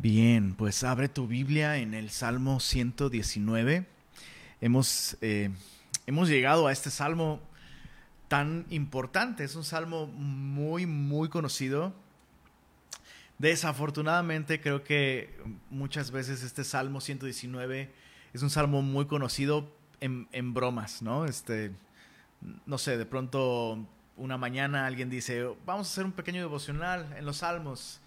Bien, pues abre tu Biblia en el Salmo 119. Hemos, eh, hemos llegado a este salmo tan importante. Es un salmo muy, muy conocido. Desafortunadamente creo que muchas veces este Salmo 119 es un salmo muy conocido en, en bromas, ¿no? Este, no sé, de pronto una mañana alguien dice, vamos a hacer un pequeño devocional en los salmos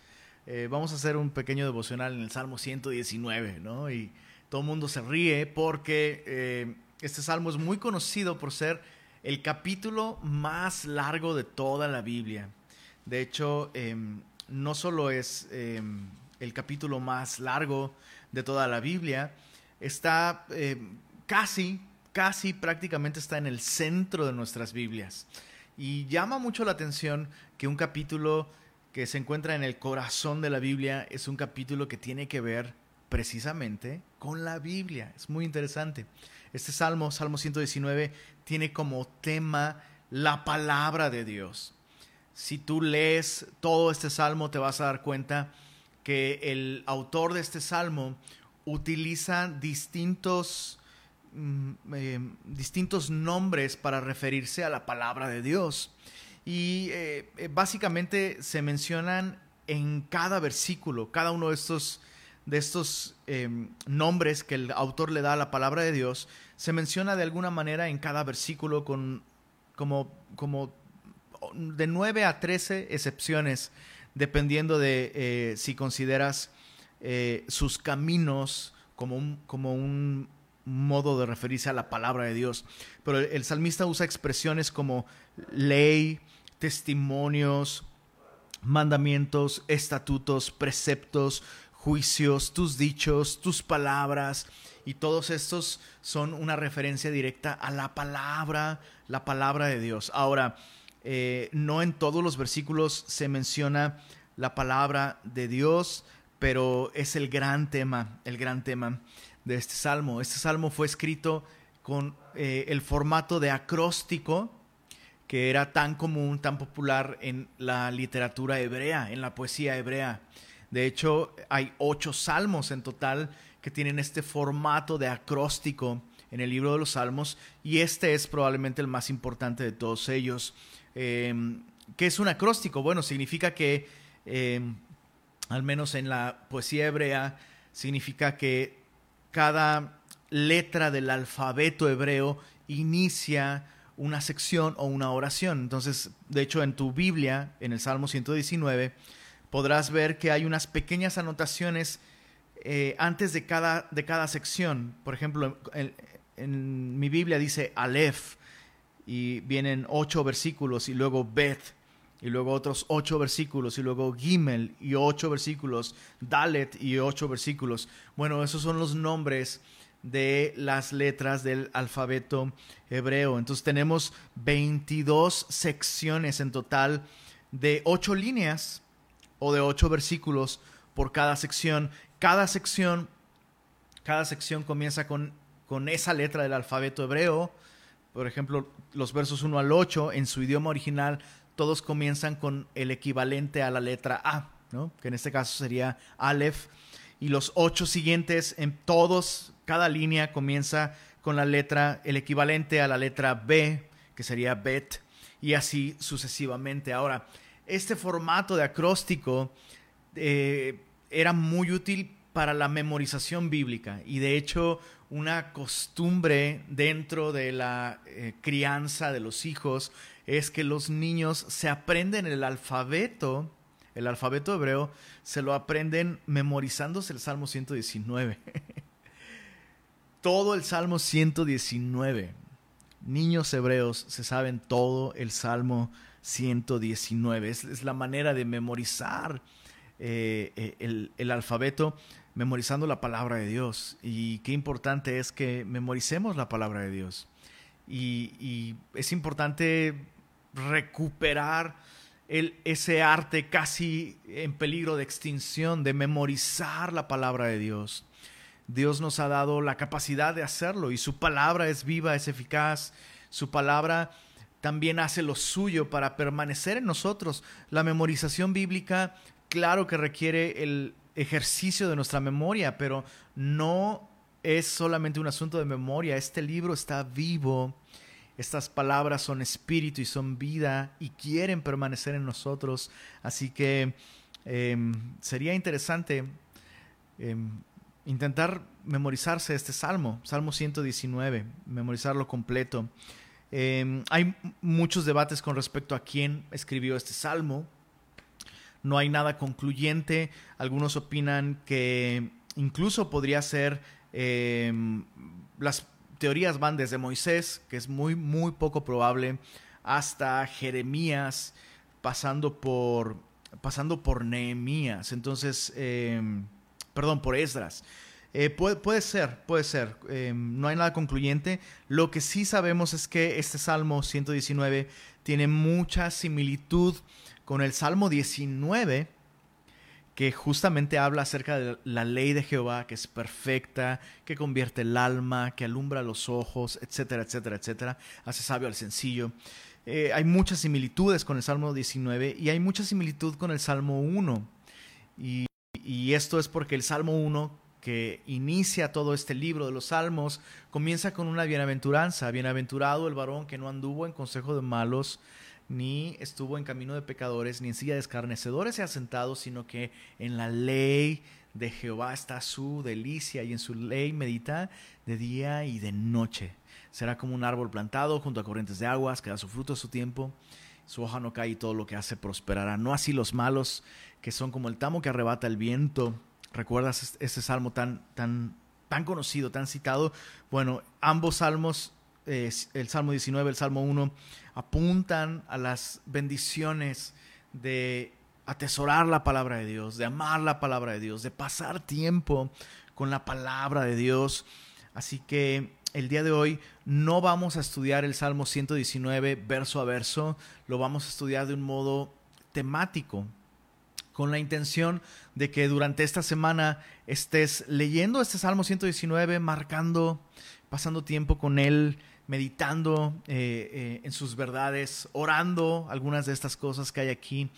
eh, vamos a hacer un pequeño devocional en el Salmo 119, ¿no? Y todo el mundo se ríe porque eh, este salmo es muy conocido por ser el capítulo más largo de toda la Biblia. De hecho, em, no solo es em, el capítulo más largo de toda la Biblia, está em, casi, casi prácticamente está en el centro de nuestras Biblias. Y llama mucho la atención que un capítulo que se encuentra en el corazón de la Biblia es un capítulo que tiene que ver precisamente con la Biblia. Es muy interesante. Este salmo, Salmo 119, tiene como tema la palabra de Dios. Si tú lees todo este salmo te vas a dar cuenta que el autor de este salmo utiliza distintos, mm, eh, distintos nombres para referirse a la palabra de Dios. Y eh, eh, básicamente se mencionan en cada versículo, cada uno de estos, de estos em, nombres que el autor le da a la palabra de Dios, se menciona de alguna manera en cada versículo con como, como de 9 a 13 excepciones, dependiendo de eh, si consideras sus caminos como un, como un modo de referirse a la palabra de Dios. Pero el salmista usa expresiones como ley, testimonios, mandamientos, estatutos, preceptos, juicios, tus dichos, tus palabras, y todos estos son una referencia directa a la palabra, la palabra de Dios. Ahora, eh, no en todos los versículos se menciona la palabra de Dios, pero es el gran tema, el gran tema de este salmo. Este salmo fue escrito con eh, el formato de acróstico, que era tan común, tan popular en la literatura hebrea, en la poesía hebrea. De hecho, hay ocho salmos en total que tienen este formato de acróstico en el libro de los salmos y este es probablemente el más importante de todos ellos. Em, ¿Qué es un acróstico? Bueno, significa que, em, al menos en la poesía hebrea, significa que cada letra del alfabeto hebreo inicia una sección o una oración. Entonces, de hecho, en tu Biblia, en el Salmo 119, podrás ver que hay unas pequeñas anotaciones eh, antes de cada, de cada sección. Por ejemplo, en, mi Biblia dice Aleph y vienen ocho versículos y luego Bet y luego otros ocho versículos y luego Gimel y ocho versículos, Dalet y ocho versículos. Bueno, esos son los nombres de las letras del alfabeto hebreo. Entonces tenemos 22 secciones en total de 8 líneas o de 8 versículos por cada sección. Cada sección, cada sección comienza con, con esa letra del alfabeto hebreo. Por ejemplo, los versos 1 al 8 en su idioma original, todos comienzan con el equivalente a la letra A, ¿no? que en este caso sería Aleph. Y los ocho siguientes, en todos cada línea comienza con la letra, el equivalente a la letra B, que sería bet, y así sucesivamente. Ahora, este formato de acróstico eh, era muy útil para la memorización bíblica y de hecho una costumbre dentro de la eh, crianza de los hijos es que los niños se aprenden el alfabeto, el alfabeto hebreo, se lo aprenden memorizándose el Salmo 119. todo el Salmo 119. Niños hebreos se saben todo el Salmo 119. Es, la manera de memorizar eh, eh, el, alfabeto, memorizando la palabra de Dios. Y qué importante es que memoricemos la palabra de Dios. Y, es importante recuperar ese arte casi en peligro de extinción de memorizar la palabra de Dios. Dios nos ha dado la capacidad de hacerlo y su palabra es viva, es eficaz. Su palabra también hace lo suyo para permanecer en nosotros. La memorización bíblica, claro que requiere el, ejercicio de nuestra memoria, pero no es solamente un asunto de memoria. Este libro está vivo. Estas palabras son espíritu y son vida y quieren permanecer en nosotros. Así que em, sería interesante em, intentar memorizarse este salmo, Salmo 119, memorizarlo completo. Em, hay muchos debates con respecto a quién escribió este salmo. No hay nada concluyente. Algunos opinan que incluso podría ser em, las teorías van desde Moisés, que es muy, muy poco probable, hasta Jeremías, pasando por, pasando por Nehemías. Entonces, em, perdón, por Esdras. Eh, puede, puede, ser, puede ser. Em, no hay nada concluyente. Lo que sí sabemos es que este Salmo 119 tiene mucha similitud con el Salmo 19, que justamente habla acerca de la ley de Jehová, que es perfecta, que convierte el alma, que alumbra los ojos, etcétera, etcétera, etcétera. Hace sabio al sencillo. Eh, hay muchas similitudes con el Salmo 19 y hay mucha similitud con el Salmo 1. Y, y esto es porque el Salmo 1 que inicia todo este libro de los Salmos, comienza con una bienaventuranza. Bienaventurado el varón que no anduvo en consejo de malos, ni estuvo en camino de pecadores, ni en silla de escarnecedores se ha sentado, sino que en la ley de Jehová está su delicia y en su ley medita de día y de noche. Será como un árbol plantado junto a corrientes de aguas, que da su fruto a su tiempo. Su hoja no cae y todo lo que hace prosperará. No así los malos, que son como el tamo que arrebata el viento ¿Recuerdas ese salmo tan, tan, tan conocido, tan citado? Bueno, ambos salmos, el Salmo 19, el Salmo 1, apuntan a las bendiciones de atesorar la palabra de Dios, de amar la palabra de Dios, de pasar tiempo con la palabra de Dios. Así que el día de hoy no vamos a estudiar el Salmo 119 verso a verso, lo vamos a estudiar de un modo temático, con la intención de que durante esta semana estés leyendo este Salmo 119, marcando, pasando tiempo con él, meditando eh, eh, en sus verdades, orando algunas de estas cosas que hay aquí.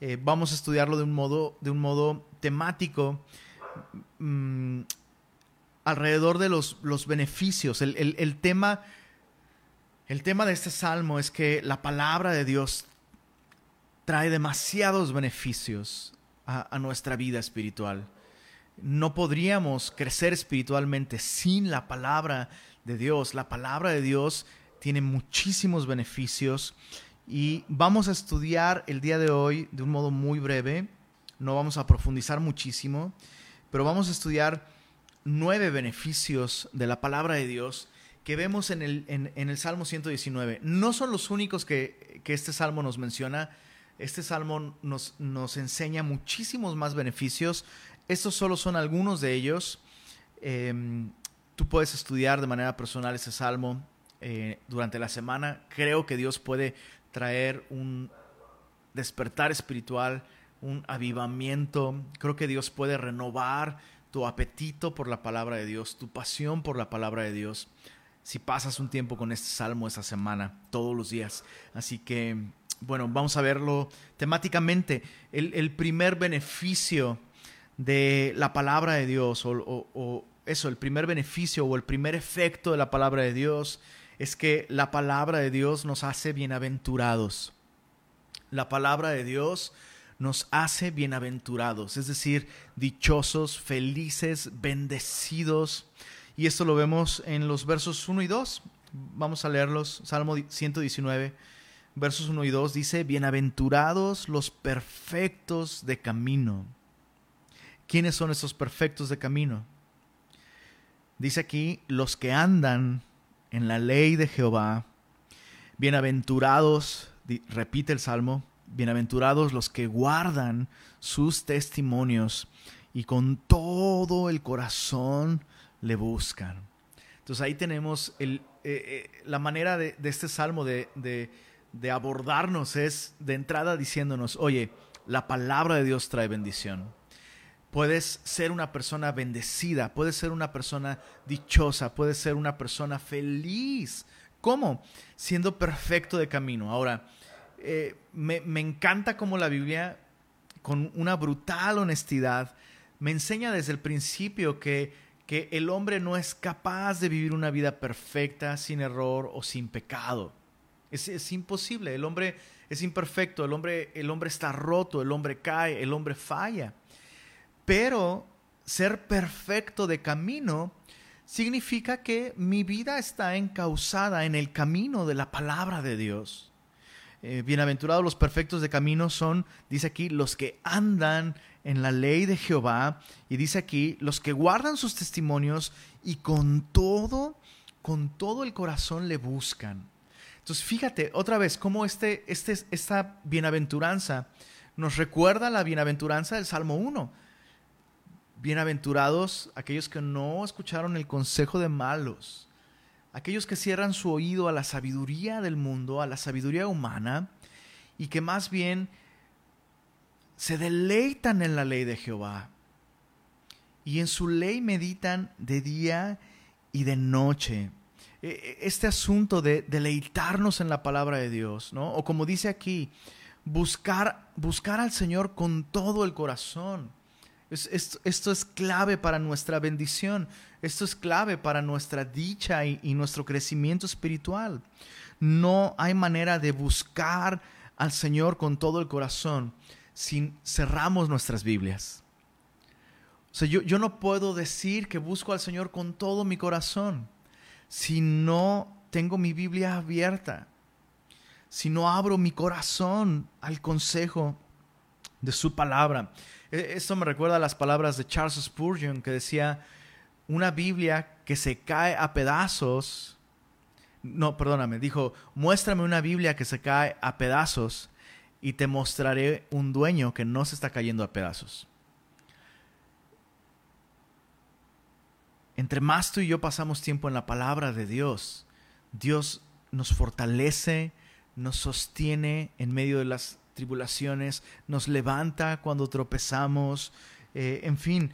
Eh, vamos a estudiarlo de un modo, de un modo temático. Mm, alrededor de los, los beneficios. El, el, tema, el tema de este salmo es que la palabra de Dios trae demasiados beneficios a, nuestra vida espiritual. No podríamos crecer espiritualmente sin la palabra de Dios. La palabra de Dios tiene muchísimos beneficios y vamos a estudiar el día de hoy de un modo muy breve. No vamos a profundizar muchísimo, pero vamos a estudiar nueve beneficios de la palabra de Dios que vemos en el, en, el Salmo 119. No son los únicos que, que este salmo nos menciona, este salmo nos, nos enseña muchísimos más beneficios. Estos solo son algunos de ellos. Em, tú puedes estudiar de manera personal ese salmo eh, durante la semana. Creo que Dios puede traer un despertar espiritual, un avivamiento. Creo que Dios puede renovar tu apetito por la palabra de Dios, tu pasión por la palabra de Dios. Si pasas un tiempo con este salmo esta semana, todos los días. Así que bueno, vamos a verlo temáticamente. El, primer beneficio de la palabra de Dios, o, eso, el primer beneficio o el primer efecto de la palabra de Dios es que la palabra de Dios nos hace bienaventurados. La palabra de Dios nos hace bienaventurados, es decir, dichosos, felices, bendecidos. Y esto lo vemos en los versos 1 y 2. Vamos a leerlos. Salmo 119 versos 1 y 2 dice, bienaventurados los perfectos de camino. ¿Quiénes son esos perfectos de camino? Dice aquí, los que andan en la ley de Jehová, bienaventurados, repite el Salmo, bienaventurados los que guardan sus testimonios y con todo el corazón le buscan. Entonces ahí tenemos el, eh, eh, la manera de, este salmo de, de abordarnos es de entrada diciéndonos, oye, la palabra de Dios trae bendición. Puedes ser una persona bendecida, puedes ser una persona dichosa, puedes ser una persona feliz. ¿Cómo? Siendo perfecto de camino. Ahora, eh, me, me encanta cómo la Biblia, con una brutal honestidad, me enseña desde el principio que, que el hombre no es capaz de vivir una vida perfecta, sin error o sin pecado. Es, imposible, el hombre es imperfecto, el hombre, el hombre está roto, el hombre cae, el hombre falla. Pero ser perfecto de camino significa que mi vida está encausada en el camino de la palabra de Dios. Eh, bienaventurados los perfectos de camino son, dice aquí, los que andan en la ley de Jehová, y dice aquí, los que guardan sus testimonios y con todo, con todo el corazón le buscan. Entonces, fíjate otra vez cómo este, este, esta bienaventuranza nos recuerda la bienaventuranza del Salmo 1. Bienaventurados aquellos que no escucharon el consejo de malos, aquellos que cierran su oído a la sabiduría del mundo, a la sabiduría humana, y que más bien se deleitan en la ley de Jehová. Y en su ley meditan de día y de noche. E, e, este asunto de deleitarnos en la palabra de Dios, ¿no? O como dice aquí, buscar, buscar al Señor con todo el corazón esto, es clave para nuestra bendición. Esto es clave para nuestra dicha y, y nuestro crecimiento espiritual. No hay manera de buscar al Señor con todo el corazón si cerramos nuestras Biblias. O sea, yo, yo, no puedo decir que busco al Señor con todo mi corazón si no tengo mi Biblia abierta, si no abro mi corazón al consejo de su palabra. E, esto me recuerda a las palabras de Charles Spurgeon que decía, una Biblia que se cae a pedazos, no, perdóname, dijo, muéstrame una Biblia que se cae a pedazos y te mostraré un dueño que no se está cayendo a pedazos. Entre más tú y yo pasamos tiempo en la palabra de Dios, Dios nos fortalece, nos sostiene en medio de las tribulaciones, nos levanta cuando tropezamos, eh, en fin,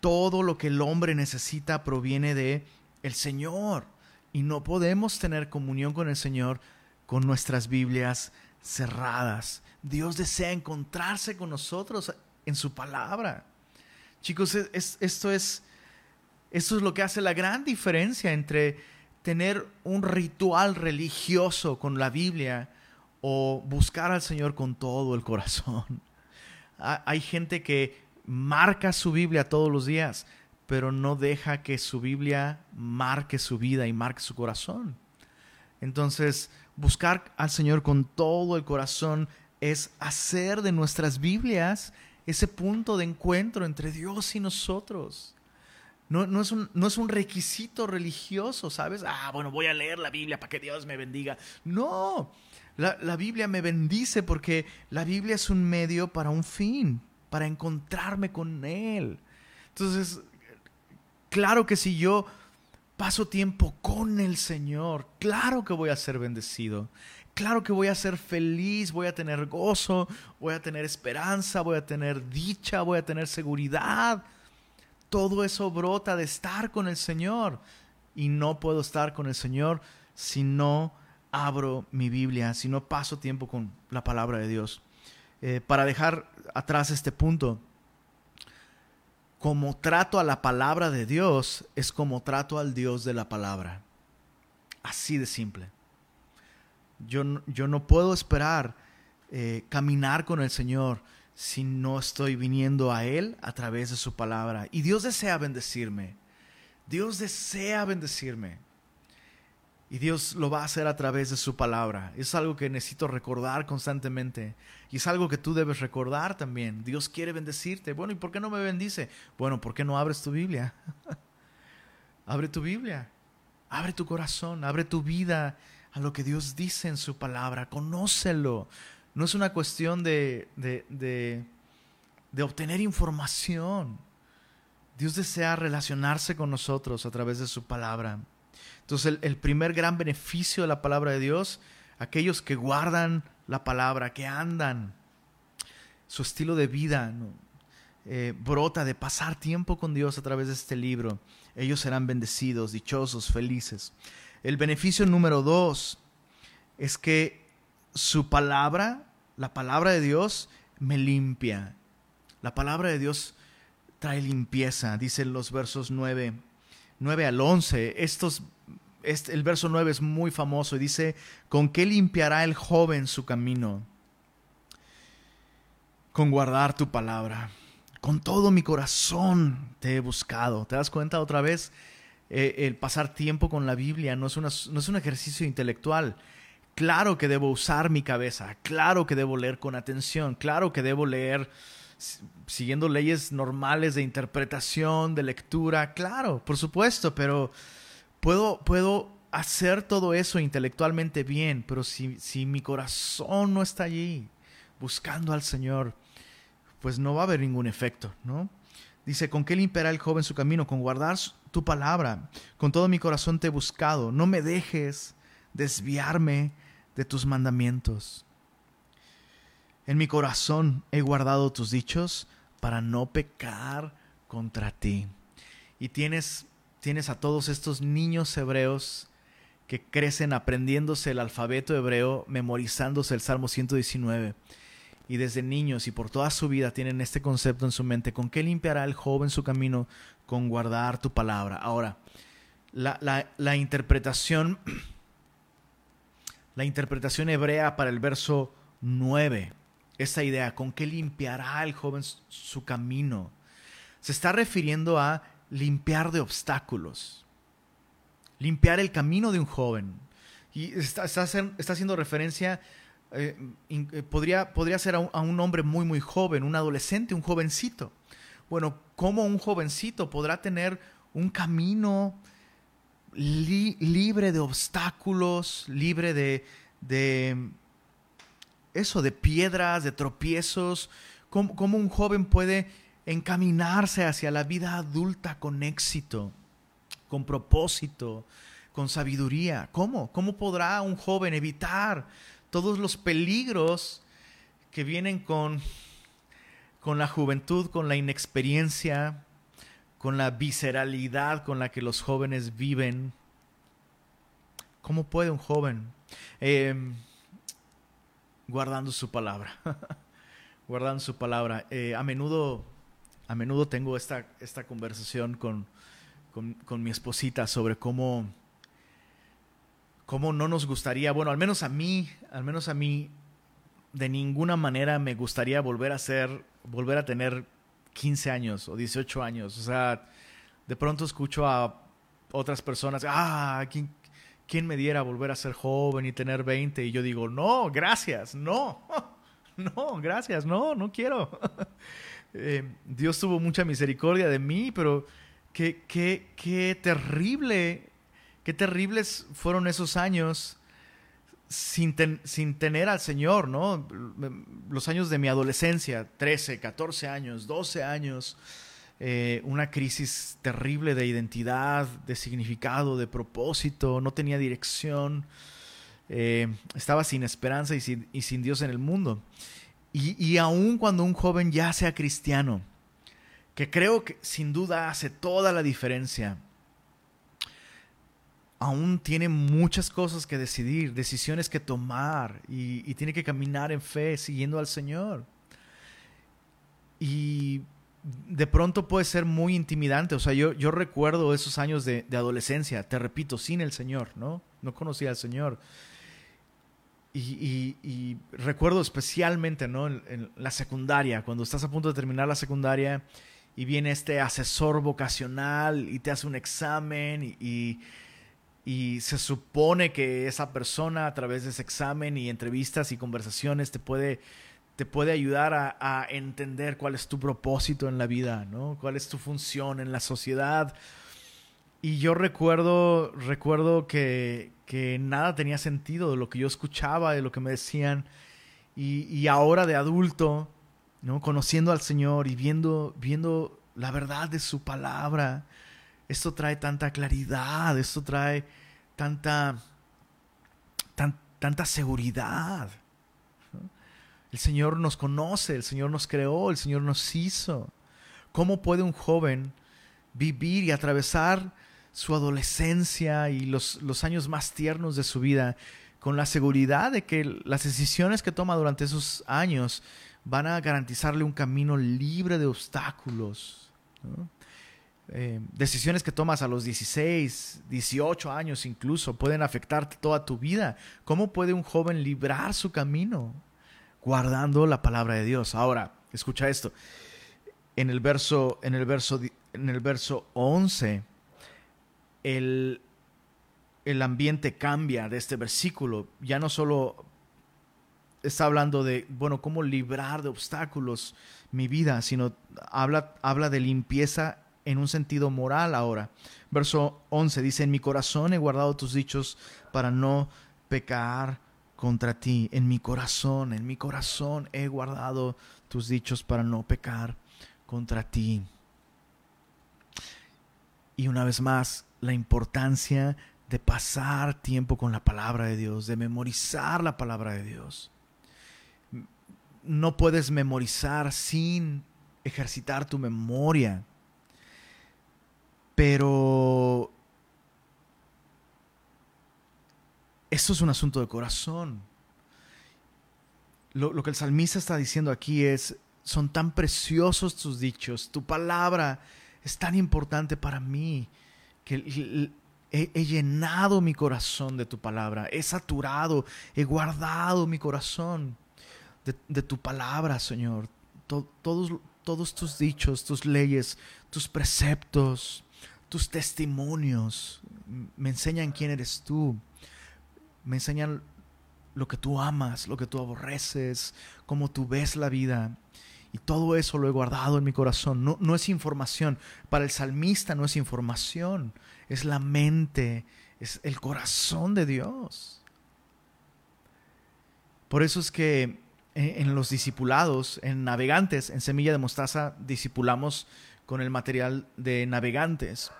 todo lo que el hombre necesita proviene de el Señor y no podemos tener comunión con el Señor con nuestras Biblias cerradas. Dios desea encontrarse con nosotros en su palabra. Chicos, esto es esto es lo que hace la gran diferencia entre tener un ritual religioso con la Biblia o buscar al Señor con todo el corazón. Hay gente que marca su Biblia todos los días, pero no deja que su Biblia marque su vida y marque su corazón. Entonces, buscar al Señor con todo el corazón es hacer de nuestras Biblias ese punto de encuentro entre Dios y nosotros. No, no, es un, no, es un, requisito religioso, ¿sabes? Ah, bueno, voy a leer la Biblia para que Dios me bendiga. No, la, Biblia me bendice porque la Biblia es un medio para un fin, para encontrarme con Él. Entonces, claro que si yo paso tiempo con el Señor, claro que voy a ser bendecido. Claro que voy a ser feliz, voy a tener gozo, voy a tener esperanza, voy a tener dicha, voy a tener seguridad. Todo eso brota de estar con el Señor. Y no puedo estar con el Señor si no abro mi Biblia, si no paso tiempo con la palabra de Dios. Eh, para dejar atrás este punto, como trato a la palabra de Dios es como trato al Dios de la palabra. Así de simple. Yo, yo no puedo esperar eh, caminar con el Señor si no estoy viniendo a Él a través de su palabra. Y Dios desea bendecirme. Dios desea bendecirme. Y Dios lo va a hacer a través de su palabra. Es algo que necesito recordar constantemente. Y es algo que tú debes recordar también. Dios quiere bendecirte. Bueno, ¿y por qué no me bendice? Bueno, ¿por qué no abres tu Biblia? abre tu Biblia. Abre tu corazón. Abre tu vida a lo que Dios dice en su palabra. Conócelo. No es una cuestión de, de, de, obtener información. Dios desea relacionarse con nosotros a través de su palabra. Entonces el, primer gran beneficio de la palabra de Dios, aquellos que guardan la palabra, que andan, su estilo de vida eh, brota de pasar tiempo con Dios a través de este libro, ellos serán bendecidos, dichosos, felices. El beneficio número dos es que su palabra, la palabra de Dios, me limpia. La palabra de Dios trae limpieza, dicen los versos 9, 9 al 11. Estos, este, el verso 9 es muy famoso y dice, ¿con qué limpiará el joven su camino? Con guardar tu palabra. Con todo mi corazón te he buscado. ¿Te das cuenta otra vez? Eh, el pasar tiempo con la Biblia no es, no es un ejercicio intelectual. Claro que debo usar mi cabeza, claro que debo leer con atención, claro que debo leer siguiendo leyes normales de interpretación, de lectura, claro, por supuesto, pero puedo, puedo hacer todo eso intelectualmente bien, pero si, si mi corazón no está allí buscando al Señor, pues no va a haber ningún efecto, ¿no? Dice, ¿con qué limpiará el joven su camino? Con guardar tu palabra. Con todo mi corazón te he buscado. No me dejes desviarme de tus mandamientos. En mi corazón he guardado tus dichos para no pecar contra ti. Y tienes, tienes a todos estos niños hebreos que crecen aprendiéndose el alfabeto hebreo, memorizándose el Salmo 119. Y desde niños y por toda su vida tienen este concepto en su mente. ¿Con qué limpiará el joven su camino? Con guardar tu palabra. Ahora, la, la, la interpretación, la interpretación hebrea para el verso 9 esta idea, ¿con qué limpiará el joven su camino? Se está refiriendo a limpiar de obstáculos, limpiar el camino de un joven. Y está, está, haciendo referencia, eh, eh, podría, podría ser a un, hombre muy, muy joven, un adolescente, un jovencito. Bueno, ¿cómo un jovencito podrá tener un camino libre de obstáculos, libre de, de eso, de piedras, de tropiezos, cómo, un joven puede encaminarse hacia la vida adulta con éxito, con propósito, con sabiduría. ¿Cómo? ¿Cómo podrá un joven evitar todos los peligros que vienen con, con la juventud, con la inexperiencia, con la visceralidad con la que los jóvenes viven? ¿Cómo puede un joven? Eh, guardando su palabra. guardando su palabra. Eh, a menudo, a menudo tengo esta, esta conversación con, con, mi esposita sobre cómo, cómo no nos gustaría, bueno, al menos a mí, al menos a mí, de ninguna manera me gustaría volver a ser, volver a tener 15 años o 18 años. O sea, de pronto escucho a otras personas, ah, ¿quién, ¿quién me diera volver a ser joven y tener 20? Y yo digo, no, gracias, no, no, gracias, no, no quiero. Eh, Dios tuvo mucha misericordia de mí, pero qué, qué, qué terrible, qué terribles fueron esos años sin, sin, tener al Señor, ¿no? Los años de mi adolescencia, 13, 14 años, 12 años. Eh, una crisis terrible de identidad, de significado, de propósito, no tenía dirección, eh, estaba sin esperanza y sin, Dios en el mundo. Y, y aun cuando un joven ya sea cristiano, que creo que sin duda hace toda la diferencia, aún tiene muchas cosas que decidir, decisiones que tomar y, tiene que caminar en fe siguiendo al Señor. Y de pronto puede ser muy intimidante. O sea, yo, recuerdo esos años de, adolescencia, te repito, sin el Señor, ¿no? No conocía al Señor. Y, recuerdo especialmente, ¿no? En, la secundaria, cuando estás a punto de terminar la secundaria y viene este asesor vocacional y te hace un examen y se supone que esa persona a través de ese examen y entrevistas y conversaciones te puede te puede ayudar a, entender cuál es tu propósito en la vida, ¿no? Cuál es tu función en la sociedad. Y yo recuerdo, recuerdo que, nada tenía sentido de lo que yo escuchaba, de lo que me decían. Y, ahora de adulto, ¿no? Conociendo al Señor y viendo, viendo la verdad de su palabra, esto trae tanta claridad, esto trae tanta, tanta seguridad. El Señor nos conoce, el Señor nos creó, el Señor nos hizo. ¿Cómo puede un joven vivir y atravesar su adolescencia y los, los años más tiernos de su vida con la seguridad de que las decisiones que toma durante esos años van a garantizarle un camino libre de obstáculos, Eh, decisiones que tomas a los 16, 18 años incluso pueden afectarte toda tu vida. ¿Cómo puede un joven librar su camino? Guardando la palabra de Dios. Ahora, escucha esto. En el verso, en el verso, en el verso 11, el, el ambiente cambia de este versículo. Ya no solo está hablando de, bueno, cómo librar de obstáculos mi vida, sino habla, habla de limpieza en un sentido moral ahora. Verso 11 dice, en mi corazón he guardado tus dichos para no pecar contra ti. En mi corazón, en mi corazón he guardado tus dichos para no pecar contra ti. Y una vez más, la importancia de pasar tiempo con la palabra de Dios, de memorizar la palabra de Dios. No puedes memorizar sin ejercitar tu memoria. Pero esto es un asunto de corazón. Lo, que el salmista está diciendo aquí es, son tan preciosos tus dichos, tu palabra es tan importante para mí que he, llenado mi corazón de tu palabra, he saturado, he guardado mi corazón de, tu palabra, Señor. todos, todos tus dichos, tus leyes, tus preceptos, tus testimonios me enseñan quién eres tú, me enseñan lo que tú amas, lo que tú aborreces, cómo tú ves la vida. Y todo eso lo he guardado en mi corazón. No, no es información. Para el salmista no es información. Es la mente, es el corazón de Dios. Por eso es que en los discipulados, en navegantes, en Semilla de Mostaza, discipulamos con el material de navegantes.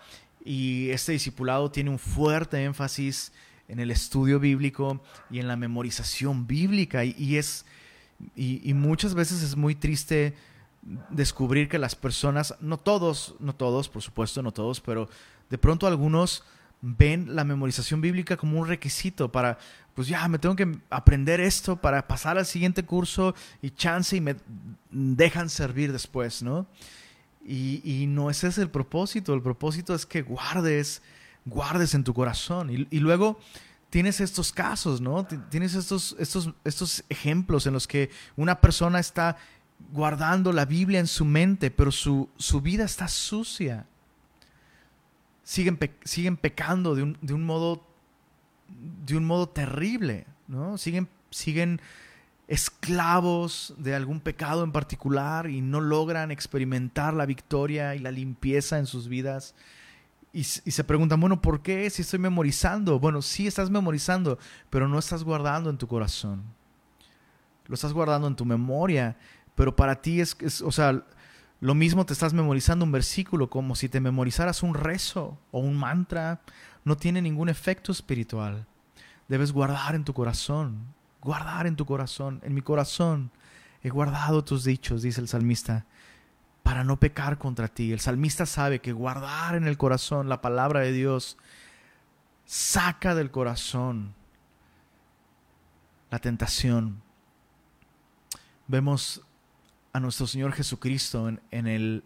Y este discipulado tiene un fuerte énfasis en el estudio bíblico y en la memorización bíblica. Y, es, y, muchas veces es muy triste descubrir que las personas, no todos, no todos, por supuesto, no todos, pero de pronto algunos ven la memorización bíblica como un requisito para, pues ya, me tengo que aprender esto para pasar al siguiente curso y chance y me dejan servir después, ¿no? Y, no ese es el propósito, el propósito es que guardes, guardes en tu corazón. Y, luego tienes estos casos, ¿no? Tienes estos, estos, estos ejemplos en los que una persona está guardando la Biblia en su mente, pero su, su vida está sucia. Siguen, siguen pecando de un, de un, modo de un modo terrible, ¿no? Siguen, siguen esclavos de algún pecado en particular y no logran experimentar la victoria y la limpieza en sus vidas. Y, se preguntan, bueno, ¿por qué si estoy memorizando? Bueno, sí estás memorizando, pero no estás guardando en tu corazón. Lo estás guardando en tu memoria, pero para ti es, es o sea, lo mismo te estás memorizando un versículo como si te memorizaras un rezo o un mantra. No tiene ningún efecto espiritual. Debes guardar en tu corazón guardar en tu corazón, en mi corazón. He guardado tus dichos, dice el salmista, para no pecar contra ti. El salmista sabe que guardar en el corazón la palabra de Dios saca del corazón la tentación. Vemos a nuestro Señor Jesucristo en, el,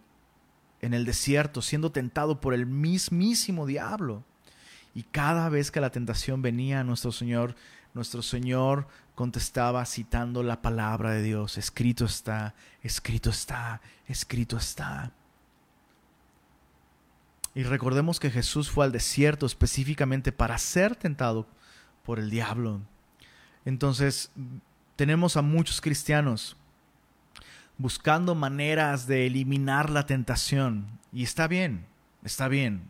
en el desierto siendo tentado por el mismísimo diablo. Y cada vez que la tentación venía a nuestro Señor, nuestro Señor contestaba citando la palabra de Dios. Escrito está, escrito está, escrito está. Y recordemos que Jesús fue al desierto específicamente para ser tentado por el diablo. Entonces, tenemos a muchos cristianos buscando maneras de eliminar la tentación. Y está bien, está bien.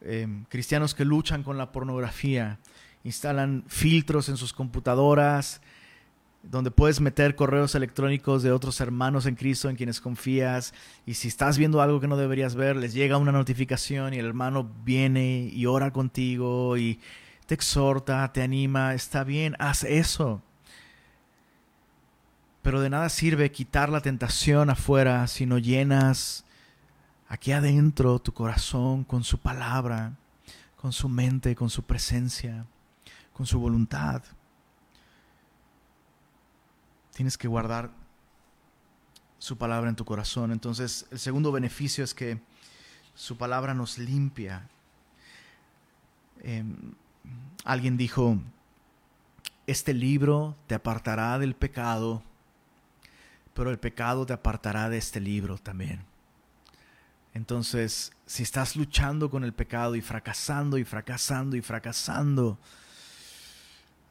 Em, cristianos que luchan con la pornografía, instalan filtros en sus computadoras, donde puedes meter correos electrónicos de otros hermanos en Cristo en quienes confías. Y si estás viendo algo que no deberías ver, les llega una notificación y el hermano viene y ora contigo y te exhorta, te anima. Está bien, haz eso. Pero de nada sirve quitar la tentación afuera si no llenas aquí adentro tu corazón con su palabra, con su mente, con su presencia con su voluntad. Tienes que guardar su palabra en tu corazón. Entonces, el segundo beneficio es que su palabra nos limpia. Em, alguien dijo, este libro te apartará del pecado, pero el pecado te apartará de este libro también. Entonces, si estás luchando con el pecado y fracasando y fracasando y fracasando,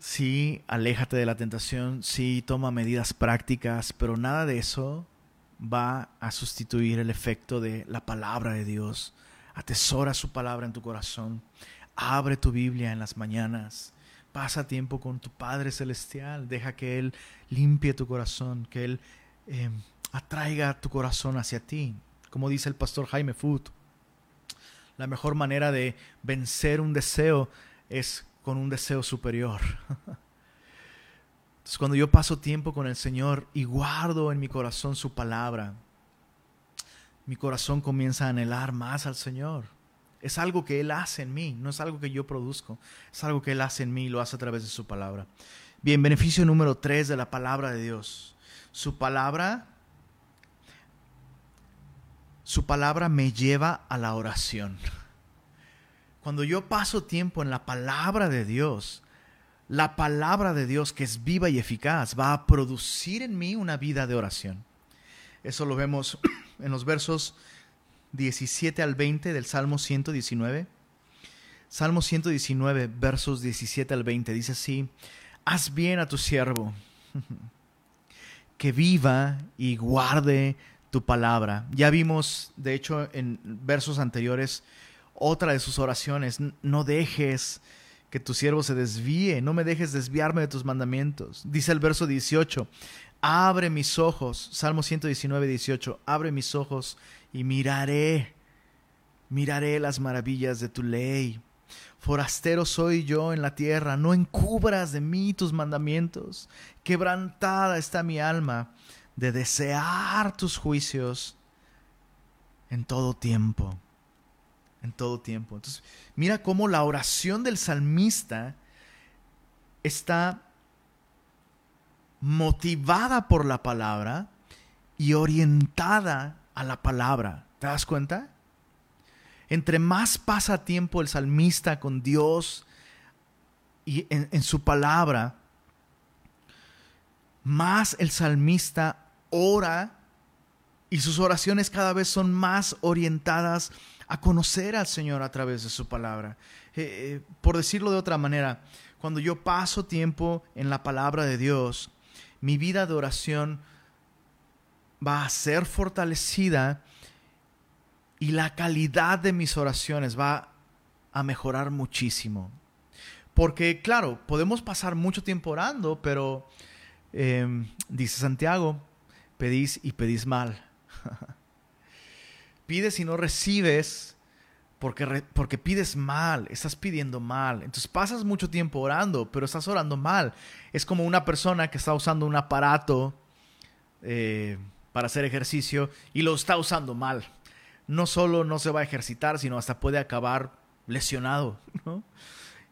sí, aléjate de la tentación, sí, toma medidas prácticas, pero nada de eso va a sustituir el efecto de la palabra de Dios. Atesora su palabra en tu corazón. Abre tu Biblia en las mañanas. Pasa tiempo con tu Padre Celestial. Deja que Él limpie tu corazón, que Él eh, atraiga tu corazón hacia ti. Como dice el pastor Jaime Foot, la mejor manera de vencer un deseo es con un deseo superior. Entonces, cuando yo paso tiempo con el Señor y guardo en mi corazón su palabra, mi corazón comienza a anhelar más al Señor. Es algo que Él hace en mí, no es algo que yo produzco, es algo que Él hace en mí y lo hace a través de su palabra. Bien, beneficio número tres de la palabra de Dios. Su palabra su palabra me lleva a la oración. Cuando yo paso tiempo en la palabra de Dios, la palabra de Dios que es viva y eficaz va a producir en mí una vida de oración. Eso lo vemos en los versos 17 al 20 del Salmo 119. Salmo 119, versos 17 al 20, dice así, haz bien a tu siervo, que viva y guarde tu palabra. Ya vimos, de hecho, en versos anteriores, otra de sus oraciones, no dejes que tu siervo se desvíe, no me dejes desviarme de tus mandamientos. Dice el verso 18, abre mis ojos, Salmo 119, 18, abre mis ojos y miraré, miraré las maravillas de tu ley. Forastero soy yo en la tierra, no encubras de mí tus mandamientos. Quebrantada está mi alma de desear tus juicios en todo tiempo. En todo tiempo. Entonces, mira cómo la oración del salmista está motivada por la palabra y orientada a la palabra. ¿Te das cuenta? Entre más pasa tiempo el salmista con Dios y en, en su palabra, más el salmista ora y sus oraciones cada vez son más orientadas a conocer al Señor a través de su palabra. Eh, eh, por decirlo de otra manera, cuando yo paso tiempo en la palabra de Dios, mi vida de oración va a ser fortalecida y la calidad de mis oraciones va a mejorar muchísimo. Porque claro, podemos pasar mucho tiempo orando, pero eh, dice Santiago, pedís y pedís mal. Pides y no recibes porque, porque pides mal, estás pidiendo mal. Entonces pasas mucho tiempo orando, pero estás orando mal. Es como una persona que está usando un aparato eh, para hacer ejercicio y lo está usando mal. No solo no se va a ejercitar, sino hasta puede acabar lesionado.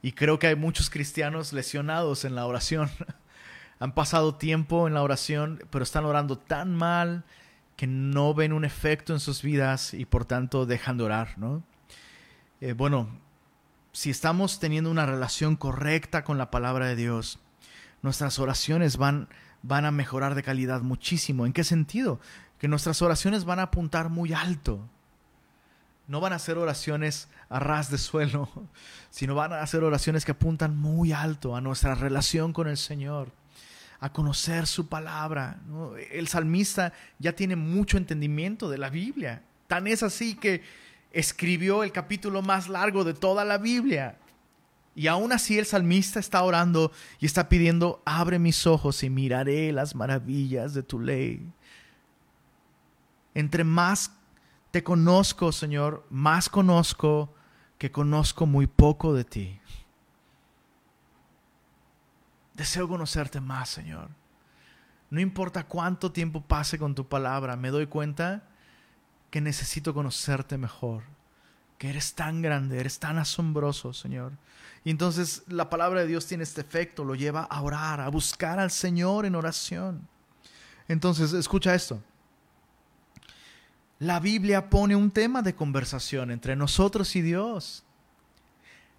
Y creo que hay muchos cristianos lesionados en la oración. han pasado tiempo en la oración, pero están orando tan mal que no ven un efecto en sus vidas y por tanto dejan de orar, ¿no? Eh, bueno, si estamos teniendo una relación correcta con la palabra de Dios, nuestras oraciones van, van a mejorar de calidad muchísimo. ¿En qué sentido? Que nuestras oraciones van a apuntar muy alto. No van a ser oraciones a ras de suelo, sino van a ser oraciones que apuntan muy alto a nuestra relación con el Señor a conocer su palabra. El salmista ya tiene mucho entendimiento de la Biblia. Tan es así que escribió el capítulo más largo de toda la Biblia. Y aún así el salmista está orando y está pidiendo, abre mis ojos y miraré las maravillas de tu ley. Entre más te conozco, Señor, más conozco que conozco muy poco de ti. Deseo conocerte más, Señor. No importa cuánto tiempo pase con tu palabra, me doy cuenta que necesito conocerte mejor, que eres tan grande, eres tan asombroso, Señor. Y entonces la palabra de Dios tiene este efecto, lo lleva a orar, a buscar al Señor en oración. Entonces, escucha esto. La Biblia pone un tema de conversación entre nosotros y Dios.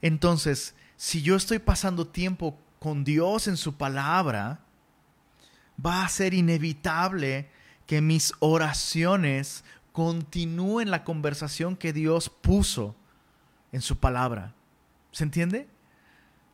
Entonces, si yo estoy pasando tiempo con Dios en su palabra, va a ser inevitable que mis oraciones continúen la conversación que Dios puso en su palabra. ¿Se entiende?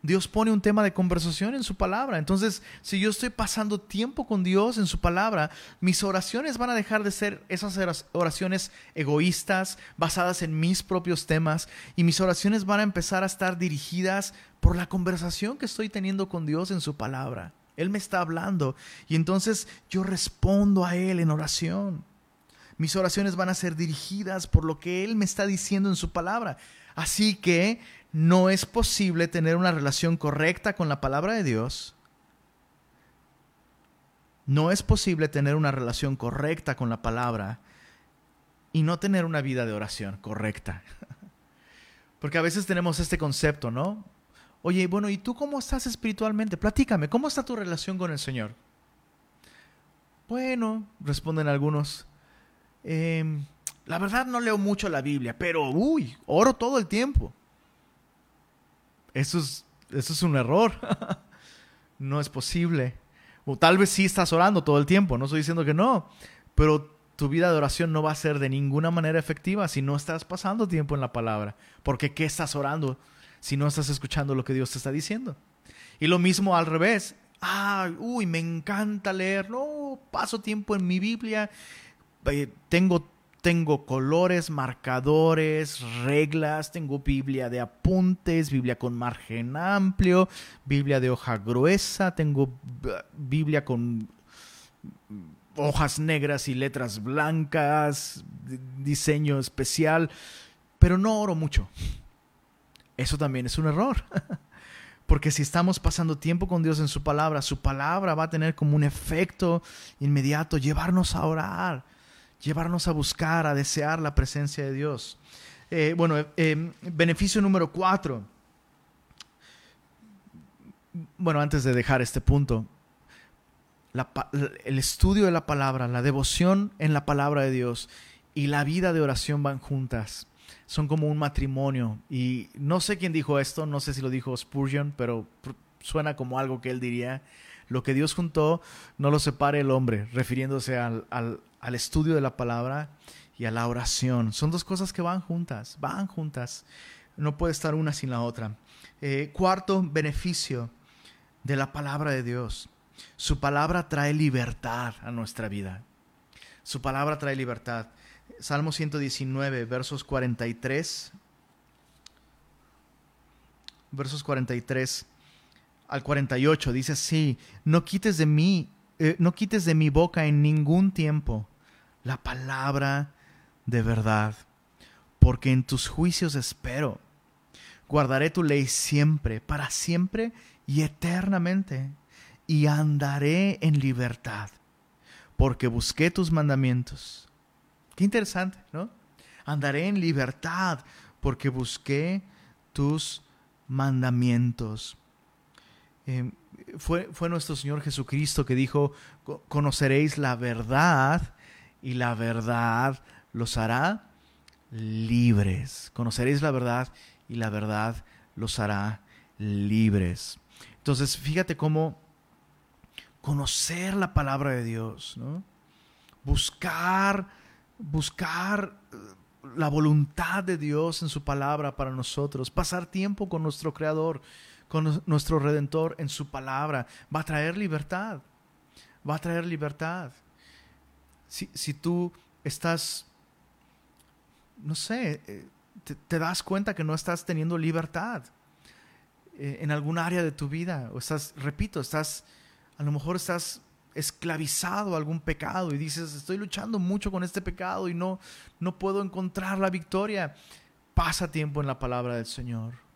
Dios pone un tema de conversación en su palabra. Entonces, si yo estoy pasando tiempo con Dios en su palabra, mis oraciones van a dejar de ser esas oraciones egoístas, basadas en mis propios temas, y mis oraciones van a empezar a estar dirigidas por la conversación que estoy teniendo con Dios en su palabra. Él me está hablando y entonces yo respondo a Él en oración. Mis oraciones van a ser dirigidas por lo que Él me está diciendo en su palabra. Así que no es posible tener una relación correcta con la palabra de Dios. No es posible tener una relación correcta con la palabra y no tener una vida de oración correcta. Porque a veces tenemos este concepto, ¿no? Oye, bueno, ¿y tú cómo estás espiritualmente? Platícame, ¿cómo está tu relación con el Señor? Bueno, responden algunos. Em, la verdad no leo mucho la Biblia, pero, uy, oro todo el tiempo. Eso es, eso es un error. no es posible. O tal vez sí estás orando todo el tiempo, no estoy diciendo que no, pero tu vida de oración no va a ser de ninguna manera efectiva si no estás pasando tiempo en la palabra. Porque ¿qué estás orando si no estás escuchando lo que Dios te está diciendo? Y lo mismo al revés. Ah, uy, me encanta leer. No, paso tiempo en mi Biblia. Eh, tengo tengo colores, marcadores, reglas, tengo Biblia de apuntes, Biblia con margen amplio, Biblia de hoja gruesa, tengo Biblia con hojas negras y letras blancas, diseño especial, pero no oro mucho. Eso también es un error. Porque si estamos pasando tiempo con Dios en su palabra, su palabra va a tener como un efecto inmediato, llevarnos a orar llevarnos a buscar, a desear la presencia de Dios. Eh, bueno, eh, beneficio número cuatro. Bueno, antes de dejar este punto, el estudio de la palabra, la devoción en la palabra de Dios y la vida de oración van juntas. Son como un matrimonio. Y no sé quién dijo esto, no sé si lo dijo Spurgeon, pero suena como algo que él diría. Lo que Dios juntó, no lo separe el hombre, refiriéndose al estudio de la palabra y a la oración. Son dos cosas que van juntas, van juntas. No puede estar una sin la otra. Eh, cuarto beneficio de la palabra de Dios. Su palabra trae libertad a nuestra vida. Su palabra trae libertad. Salmo 119, versos 43. Versos 43 al 48 dice así, no quites de mí eh, no quites de mi boca en ningún tiempo la palabra de verdad, porque en tus juicios espero. Guardaré tu ley siempre, para siempre y eternamente, y andaré en libertad, porque busqué tus mandamientos. Qué interesante, ¿no? Andaré en libertad, porque busqué tus mandamientos. Em, fue, fue nuestro Señor Jesucristo que dijo, conoceréis la verdad y la verdad los hará libres. Conoceréis la verdad y la verdad los hará libres. Entonces, fíjate cómo conocer la palabra de Dios, ¿no? buscar, buscar eh, la voluntad de Dios en su palabra para nosotros, pasar tiempo con nuestro Creador, con nuestro Redentor en su palabra, va a traer libertad. Va a traer libertad. Si, si tú estás, no sé, eh, te, das cuenta que no estás teniendo libertad eh, en algún área de tu vida, o estás, repito, estás, a lo mejor estás esclavizado a algún pecado y dices, estoy luchando mucho con este pecado y no, no puedo encontrar la victoria. Pasa tiempo en la palabra del Señor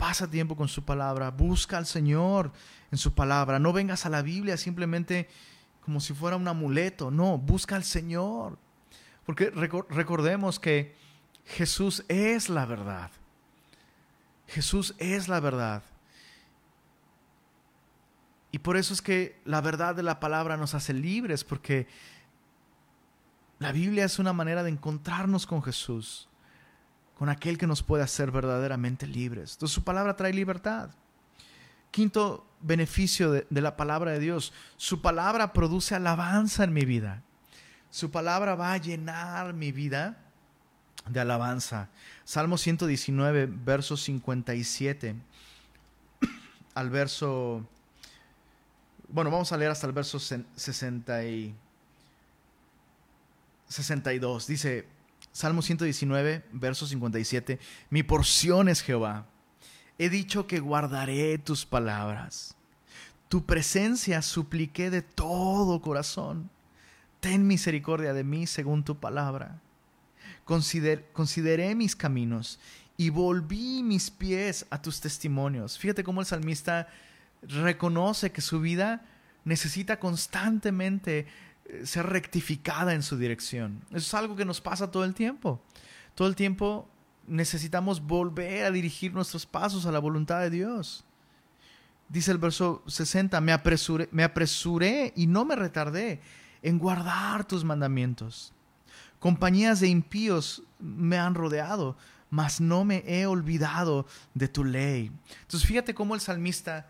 pasa tiempo con su palabra, busca al Señor en su palabra. No vengas a la Biblia simplemente como si fuera un amuleto, no, busca al Señor. Porque recordemos que Jesús es la verdad. Jesús es la verdad. Y por eso es que la verdad de la palabra nos hace libres, porque La Biblia es una manera de encontrarnos con Jesús, con aquel que nos puede hacer verdaderamente libres. Entonces su palabra trae libertad. Quinto beneficio de, la palabra de Dios, su palabra produce alabanza en mi vida. Su palabra va a llenar mi vida de alabanza. Salmo 119, verso 57 al verso... Bueno, vamos a leer hasta el verso 60 y 62. Dice, Salmo 119, verso 57, Mi porción es Jehová. He dicho que guardaré tus palabras. Tu presencia supliqué de todo corazón. Ten misericordia de mí según tu palabra. consideré mis caminos y volví mis pies a tus testimonios. Fíjate cómo el salmista reconoce que su vida necesita constantemente ser rectificada en su dirección. Eso es algo que nos pasa todo el tiempo. Todo el tiempo necesitamos volver a dirigir nuestros pasos a la voluntad de Dios. Dice el verso 60, me apresuré, me apresuré y no me retardé en guardar tus mandamientos. Compañías de impíos me han rodeado, mas no me he olvidado de tu ley. Entonces fíjate cómo el salmista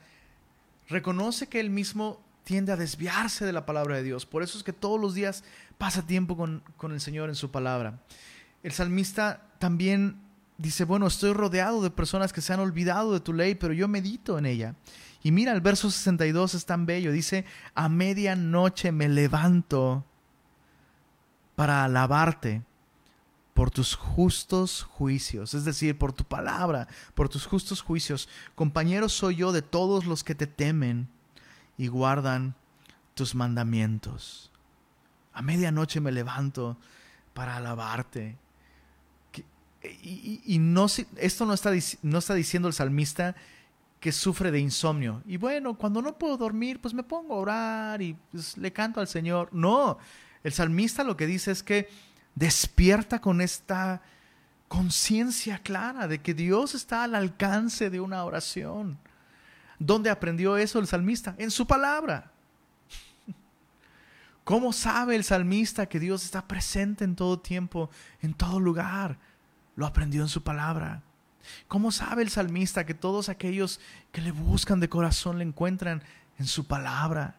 reconoce que él mismo tiende a desviarse de la palabra de Dios. Por eso es que todos los días pasa tiempo con, con el Señor en su palabra. El salmista también dice, bueno, estoy rodeado de personas que se han olvidado de tu ley, pero yo medito en ella. Y mira, el verso 62 es tan bello. Dice, a medianoche me levanto para alabarte por tus justos juicios, es decir, por tu palabra, por tus justos juicios. Compañero soy yo de todos los que te temen y guardan tus mandamientos. A medianoche me levanto para alabarte. Y, esto no está, no está diciendo el salmista que sufre de insomnio. Y bueno, cuando no puedo dormir, pues me pongo a orar y pues, le canto al Señor. No, el salmista lo que dice es que despierta con esta conciencia clara de que Dios está al alcance de una oración. ¿Dónde aprendió eso el salmista? En su palabra. ¿Cómo sabe el salmista que Dios está presente en todo tiempo, en todo lugar? Lo aprendió en su palabra. ¿Cómo sabe el salmista que todos aquellos que le buscan de corazón le encuentran en su palabra?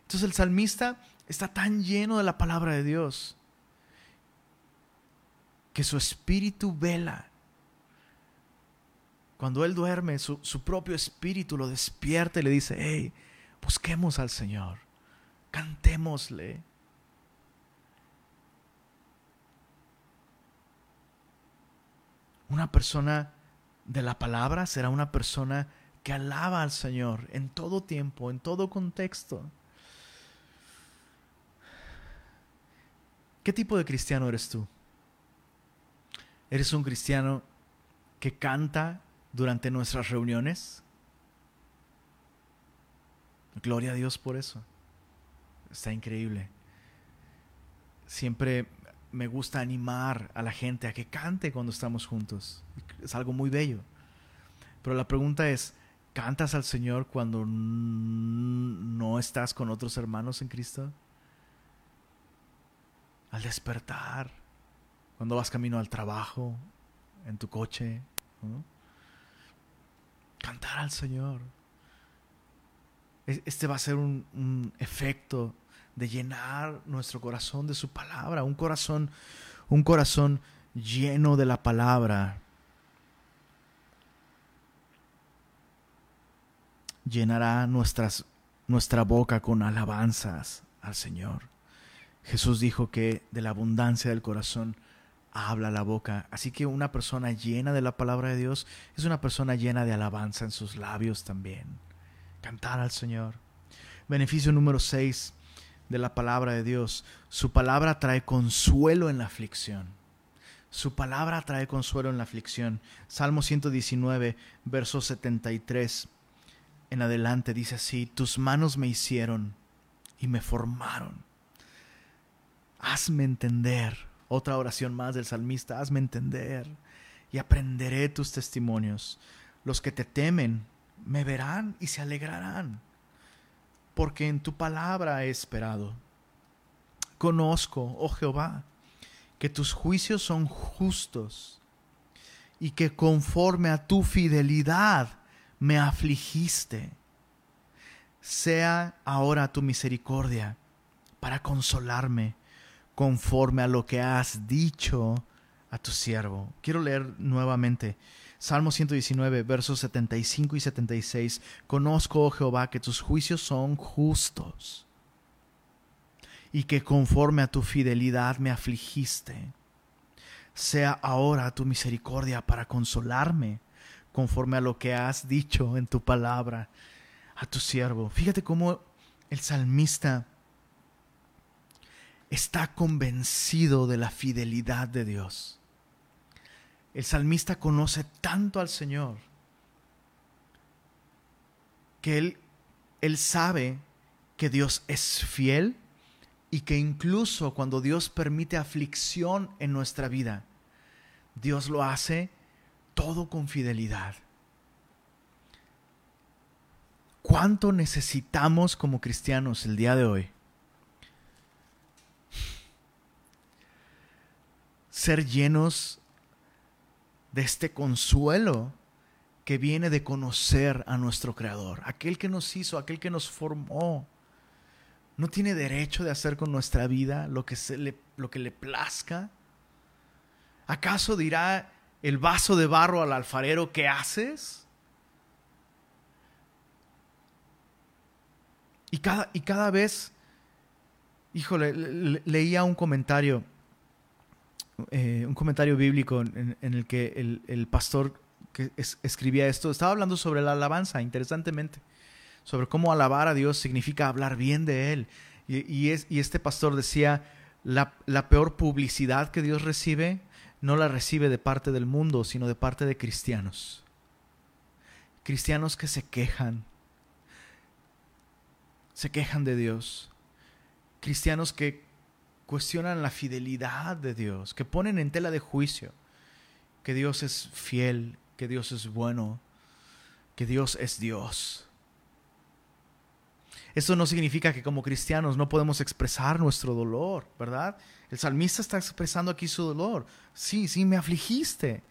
Entonces el salmista está tan lleno de la palabra de Dios que su espíritu vela. Cuando él duerme, su, propio espíritu lo despierta y le dice, hey, busquemos al Señor, cantémosle. Una persona de la palabra será una persona que alaba al Señor en todo tiempo, en todo contexto. ¿Qué tipo de cristiano eres tú? ¿Eres un cristiano que canta durante nuestras reuniones? Gloria a Dios por eso. Está increíble. Siempre me gusta animar a la gente a que cante cuando estamos juntos. Es algo muy bello. Pero la pregunta es, ¿cantas al Señor cuando no estás con otros hermanos en Cristo? Al despertar, cuando vas camino al trabajo, en tu coche. Cantar al Señor. Este va a ser un, un efecto de llenar nuestro corazón de su palabra, un corazón, un corazón lleno de la palabra. Llenará nuestras, nuestra boca con alabanzas al Señor. Jesús dijo que de la abundancia del corazón habla la boca. Así que una persona llena de la palabra de Dios es una persona llena de alabanza en sus labios también. Cantar al Señor. Beneficio número 6 de la palabra de Dios. Su palabra trae consuelo en la aflicción. Su palabra trae consuelo en la aflicción. Salmo 119, verso 73 en adelante dice así, tus manos me hicieron y me formaron. Hazme entender. Otra oración más del salmista, hazme entender y aprenderé tus testimonios. Los que te temen me verán y se alegrarán porque en tu palabra he esperado. conozco, oh Jehová, que tus juicios son justos y que conforme a tu fidelidad me afligiste. Sea ahora tu misericordia para consolarme conforme a lo que has dicho a tu siervo. Quiero leer nuevamente Salmo 119, versos 75 y 76. Conozco, oh Jehová, que tus juicios son justos y que conforme a tu fidelidad me afligiste. Sea ahora tu misericordia para consolarme, conforme a lo que has dicho en tu palabra a tu siervo. Fíjate cómo el salmista está convencido de la fidelidad de Dios. El salmista conoce tanto al Señor que él, él sabe que Dios es fiel y que incluso cuando Dios permite aflicción en nuestra vida, Dios lo hace todo con fidelidad. ¿Cuánto necesitamos como cristianos el día de hoy? Ser llenos de este consuelo que viene de conocer a nuestro Creador, aquel que nos hizo, aquel que nos formó. No tiene derecho de hacer con nuestra vida lo que, se le, lo que le plazca. ¿Acaso dirá el vaso de barro al alfarero, ¿qué haces? Y cada, y cada vez, híjole, leía un comentario eh, un comentario bíblico en, el que el, pastor que escribía esto estaba hablando sobre la alabanza, interesantemente, sobre cómo alabar a Dios significa hablar bien de Él. Y, y este pastor decía, la, la peor publicidad que Dios recibe no la recibe de parte del mundo, sino de parte de cristianos. Cristianos que se quejan, se quejan de Dios. Cristianos que cuestionan la fidelidad de Dios, que ponen en tela de juicio que Dios es fiel, que Dios es bueno, que Dios es Dios. Esto no significa que como cristianos no podemos expresar nuestro dolor, ¿verdad? El salmista está expresando aquí su dolor. Sí, sí, me afligiste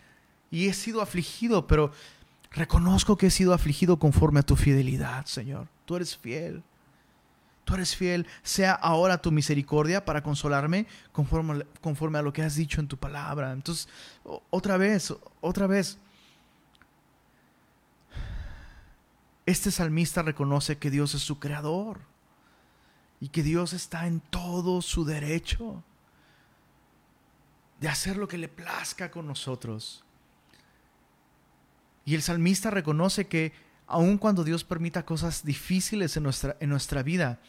y he sido afligido, pero reconozco que he sido afligido conforme a tu fidelidad, Señor. Tú eres fiel tú eres fiel, sea ahora tu misericordia para consolarme conforme, a lo que has dicho en tu palabra. Entonces, otra vez, otra vez, este salmista reconoce que Dios es su creador y que Dios está en todo su derecho de hacer lo que le plazca con nosotros. Y el salmista reconoce que aun cuando Dios permita cosas difíciles en nuestra, en nuestra vida,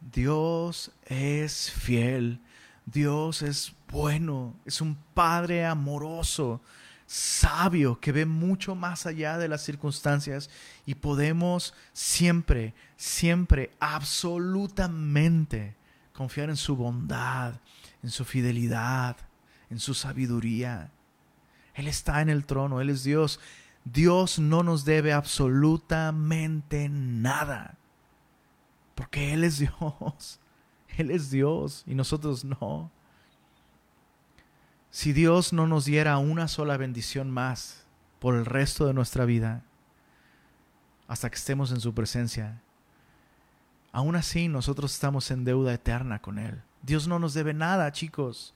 Dios es fiel, Dios es bueno, es un Padre amoroso, sabio, que ve mucho más allá de las circunstancias y podemos siempre, siempre, absolutamente confiar en su bondad, en su fidelidad, en su sabiduría. Él está en el trono, Él es Dios Dios no nos debe absolutamente nada. Porque Él es Dios. Él es Dios y nosotros no. Si Dios no nos diera una sola bendición más por el resto de nuestra vida, hasta que estemos en su presencia, aún así nosotros estamos en deuda eterna con Él. Dios no nos debe nada, chicos.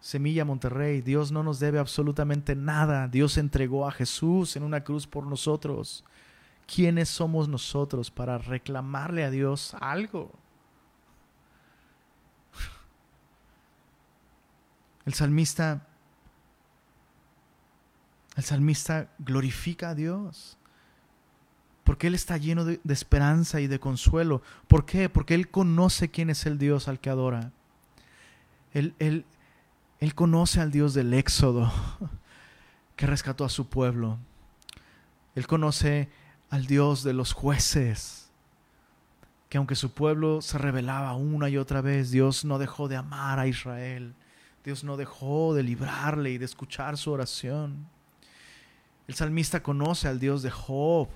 Semilla Monterrey, Dios no nos debe absolutamente nada. Dios entregó a Jesús en una cruz por nosotros. ¿Quiénes somos nosotros para reclamarle a Dios algo? El salmista el salmista glorifica a Dios. Porque Él está lleno de, esperanza y de consuelo. ¿Por qué? Porque Él conoce quién es el Dios al que adora. Él, él, él conoce al Dios del Éxodo que rescató a su pueblo. Él conoce al Dios de los jueces, que aunque su pueblo se rebelaba una y otra vez, Dios no dejó de amar a Israel. Dios no dejó de librarle y de escuchar su oración. El salmista conoce al Dios de Job.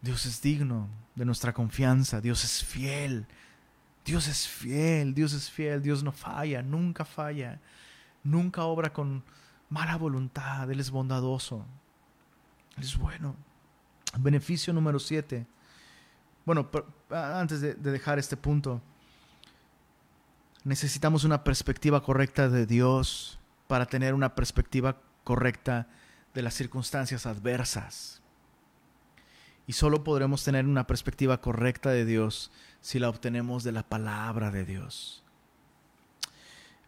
Dios es digno de nuestra confianza, Dios es fiel, Dios es fiel, Dios es fiel, Dios no falla, nunca falla, nunca obra con mala voluntad, Él es bondadoso, Él es bueno. Beneficio número siete. Bueno, antes de, dejar este punto, necesitamos una perspectiva correcta de Dios para tener una perspectiva correcta de las circunstancias adversas. Y solo podremos tener una perspectiva correcta de Dios si la obtenemos de la palabra de Dios.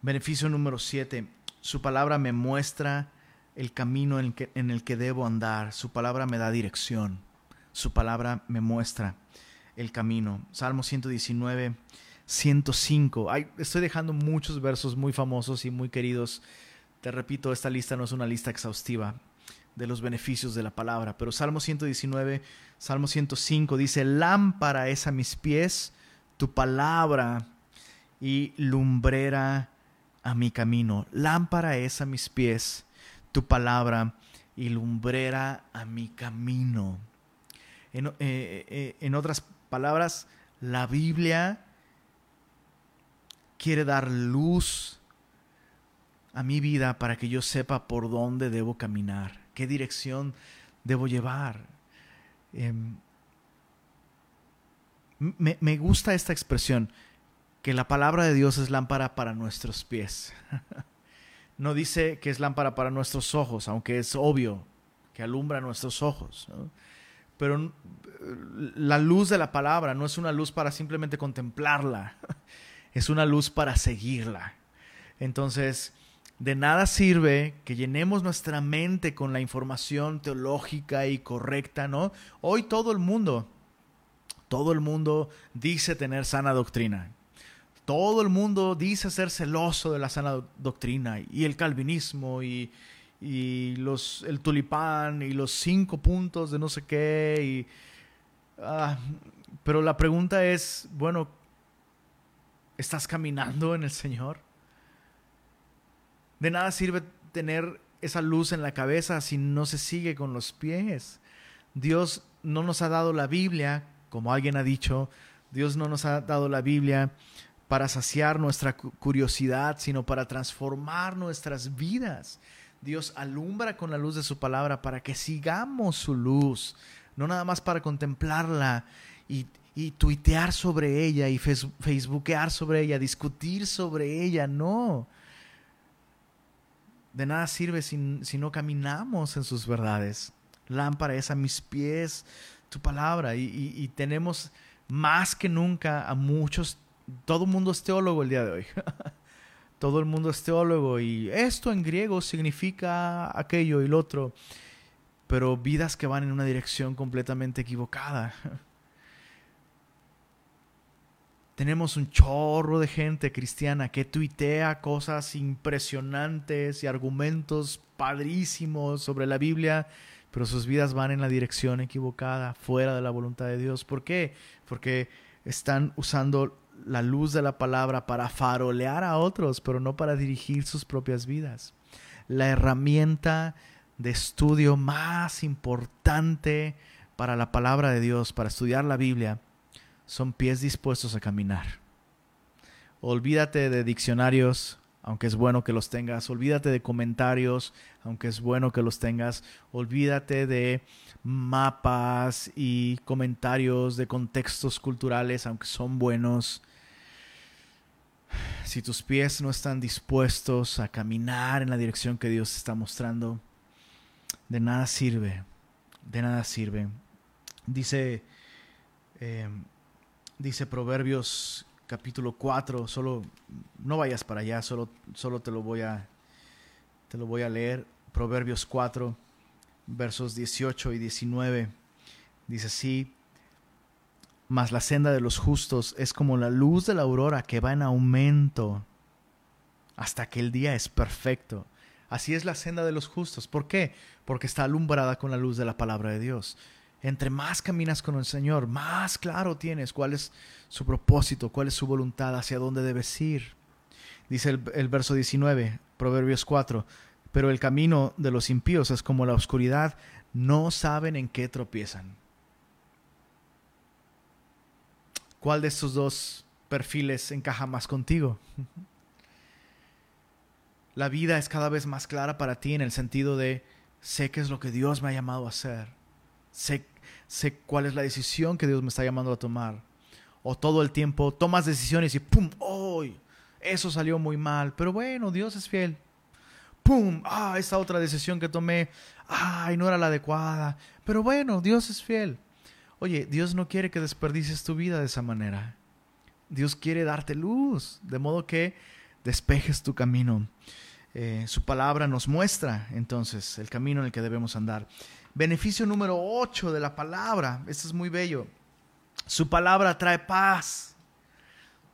Beneficio número 7. Su palabra me muestra el camino en el, que, en el que debo andar. Su palabra me da dirección. Su palabra me muestra el camino. Salmo 119, 105. Ay, estoy dejando muchos versos muy famosos y muy queridos. Te repito, esta lista no es una lista exhaustiva de los beneficios de la palabra. Pero Salmo 119, Salmo 105 dice, lámpara es a mis pies tu palabra y lumbrera a mi camino. Lámpara es a mis pies tu palabra y lumbrera a mi camino. En, eh, eh, en otras palabras, la Biblia quiere dar luz a mi vida para que yo sepa por dónde debo caminar qué dirección debo llevar. Em, me, gusta esta expresión, que la palabra de Dios es lámpara para nuestros pies. no dice que es lámpara para nuestros ojos, aunque es obvio que alumbra nuestros ojos. Pero la luz de la palabra no es una luz para simplemente contemplarla, es una luz para seguirla. Entonces, de nada sirve que llenemos nuestra mente con la información teológica y correcta, ¿no? Hoy todo el mundo, todo el mundo dice tener sana doctrina. Todo el mundo dice ser celoso de la sana doctrina y el calvinismo y, los, el tulipán y los cinco puntos de no sé qué. Ah, pero la pregunta es, bueno, ¿estás caminando en el Señor? De nada sirve tener esa luz en la cabeza si no se sigue con los pies. Dios no nos ha dado la Biblia, como alguien ha dicho, Dios no nos ha dado la Biblia para saciar nuestra curiosidad, sino para transformar nuestras vidas. Dios alumbra con la luz de su palabra para que sigamos su luz, no nada más para contemplarla y, y tuitear sobre ella y facebookear sobre ella, discutir sobre ella, no de nada sirve si, no caminamos en sus verdades. Lámpara es a mis pies tu palabra y, tenemos más que nunca a muchos, todo el mundo es teólogo el día de hoy. todo el mundo es teólogo y esto en griego significa aquello y lo otro, pero vidas que van en una dirección completamente equivocada. Tenemos un chorro de gente cristiana que tuitea cosas impresionantes y argumentos padrísimos sobre la Biblia, pero sus vidas van en la dirección equivocada, fuera de la voluntad de Dios. ¿Por qué? Porque están usando la luz de la palabra para farolear a otros, pero no para dirigir sus propias vidas. La herramienta de estudio más importante para la palabra de Dios, para estudiar la Biblia, son pies dispuestos a caminar. Olvídate de diccionarios, aunque es bueno que los tengas. Olvídate de comentarios, aunque es bueno que los tengas. Olvídate de mapas y comentarios de contextos culturales, aunque son buenos. Si tus pies no están dispuestos a caminar en la dirección que Dios está mostrando, de nada sirve, de nada sirve. Dice eh, dice Proverbios capítulo 4, solo no vayas para allá, solo, solo te lo voy a te lo voy a leer. Proverbios 4 versos 18 y 19 dice así: Mas la senda de los justos es como la luz de la aurora que va en aumento hasta que el día es perfecto. Así es la senda de los justos. ¿Por qué? Porque está alumbrada con la luz de la palabra de Dios entre más caminas con el Señor, más claro tienes cuál es su propósito, cuál es su voluntad, hacia dónde debes ir. Dice el, verso 19, Proverbios 4, pero el camino de los impíos es como la oscuridad, no saben en qué tropiezan. ¿Cuál de estos dos perfiles encaja más contigo? La vida es cada vez más clara para ti en el sentido de sé qué es lo que Dios me ha llamado a hacer. Sé, sé cuál es la decisión que Dios me está llamando a tomar. O todo el tiempo tomas decisiones y ¡pum! ¡Hoy! eso salió muy mal. Pero bueno, Dios es fiel. ¡Pum! ¡Ah! Esa otra decisión que tomé. ¡Ay! No era la adecuada. Pero bueno, Dios es fiel. Oye, Dios no quiere que desperdicies tu vida de esa manera. Dios quiere darte luz, de modo que despejes tu camino. Eh, su palabra nos muestra entonces el camino en el que debemos andar. Beneficio número 8 de la palabra, esto es muy bello. Su palabra trae paz.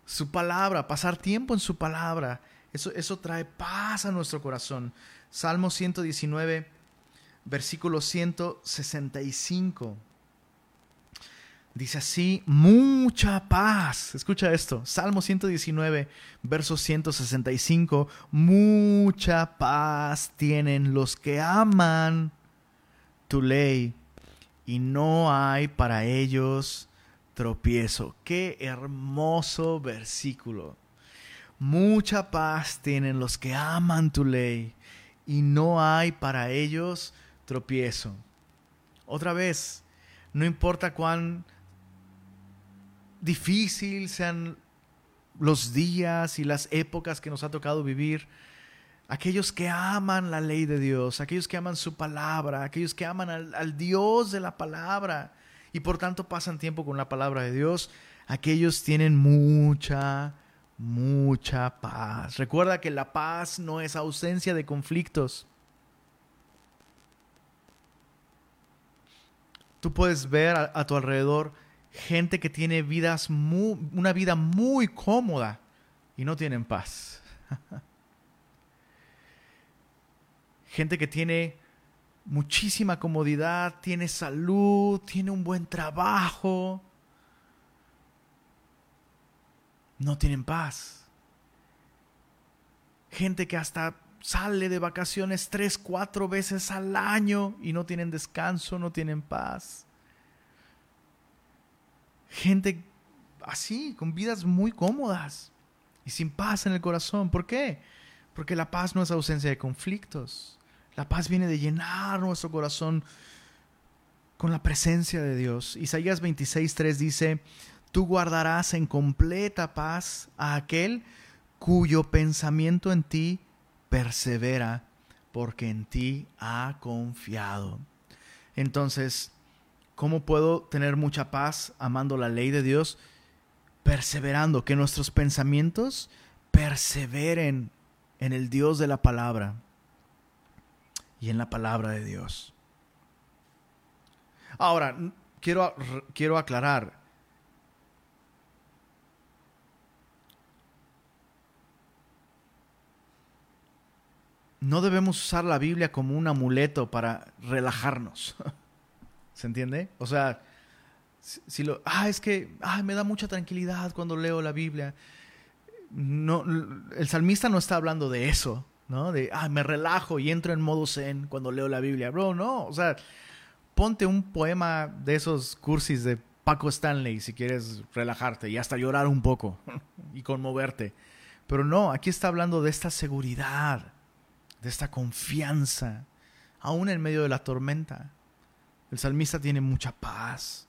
Su palabra, pasar tiempo en su palabra, eso, eso trae paz a nuestro corazón. Salmo 119, versículo 165. Dice así, mucha paz. Escucha esto, Salmo 119, verso 165. Mucha paz tienen los que aman tu ley y no hay para ellos tropiezo. Qué hermoso versículo. Mucha paz tienen los que aman tu ley y no hay para ellos tropiezo. Otra vez, no importa cuán difícil sean los días y las épocas que nos ha tocado vivir, aquellos que aman la ley de Dios, aquellos que aman su palabra, aquellos que aman al, Dios de la palabra y por tanto pasan tiempo con la palabra de Dios, aquellos tienen mucha, mucha paz. Recuerda que la paz no es ausencia de conflictos. Tú puedes ver a tu alrededor gente que tiene vidas una vida muy cómoda y no tienen paz. gente que tiene muchísima comodidad, tiene salud, tiene un buen trabajo, no tienen paz. Gente que hasta sale de vacaciones tres, cuatro veces al año y no tienen descanso, no tienen paz gente así, con vidas muy cómodas y sin paz en el corazón. ¿Por qué? Porque la paz no es ausencia de conflictos. La paz viene de llenar nuestro corazón con la presencia de Dios. Isaías 26.3 dice, tú guardarás en completa paz a aquel cuyo pensamiento en ti persevera, porque en ti ha confiado. Entonces, ¿Cómo puedo tener mucha paz amando la ley de Dios? Perseverando, que nuestros pensamientos perseveren en el Dios de la palabra y en la palabra de Dios. Ahora, quiero, quiero aclarar. No debemos usar la Biblia como un amuleto para relajarnos. ¿Se entiende? O sea, si, lo, ah, es que, ah, me da mucha tranquilidad cuando leo la Biblia. No, el salmista no está hablando de eso, De, ah, me relajo y entro en modo zen cuando leo la Biblia. Bro, no, o sea, ponte un poema de esos cursis de Paco Stanley si quieres relajarte y hasta llorar un poco y conmoverte. Pero no, aquí está hablando de esta seguridad, de esta confianza, aún en medio de la tormenta. El salmista tiene mucha paz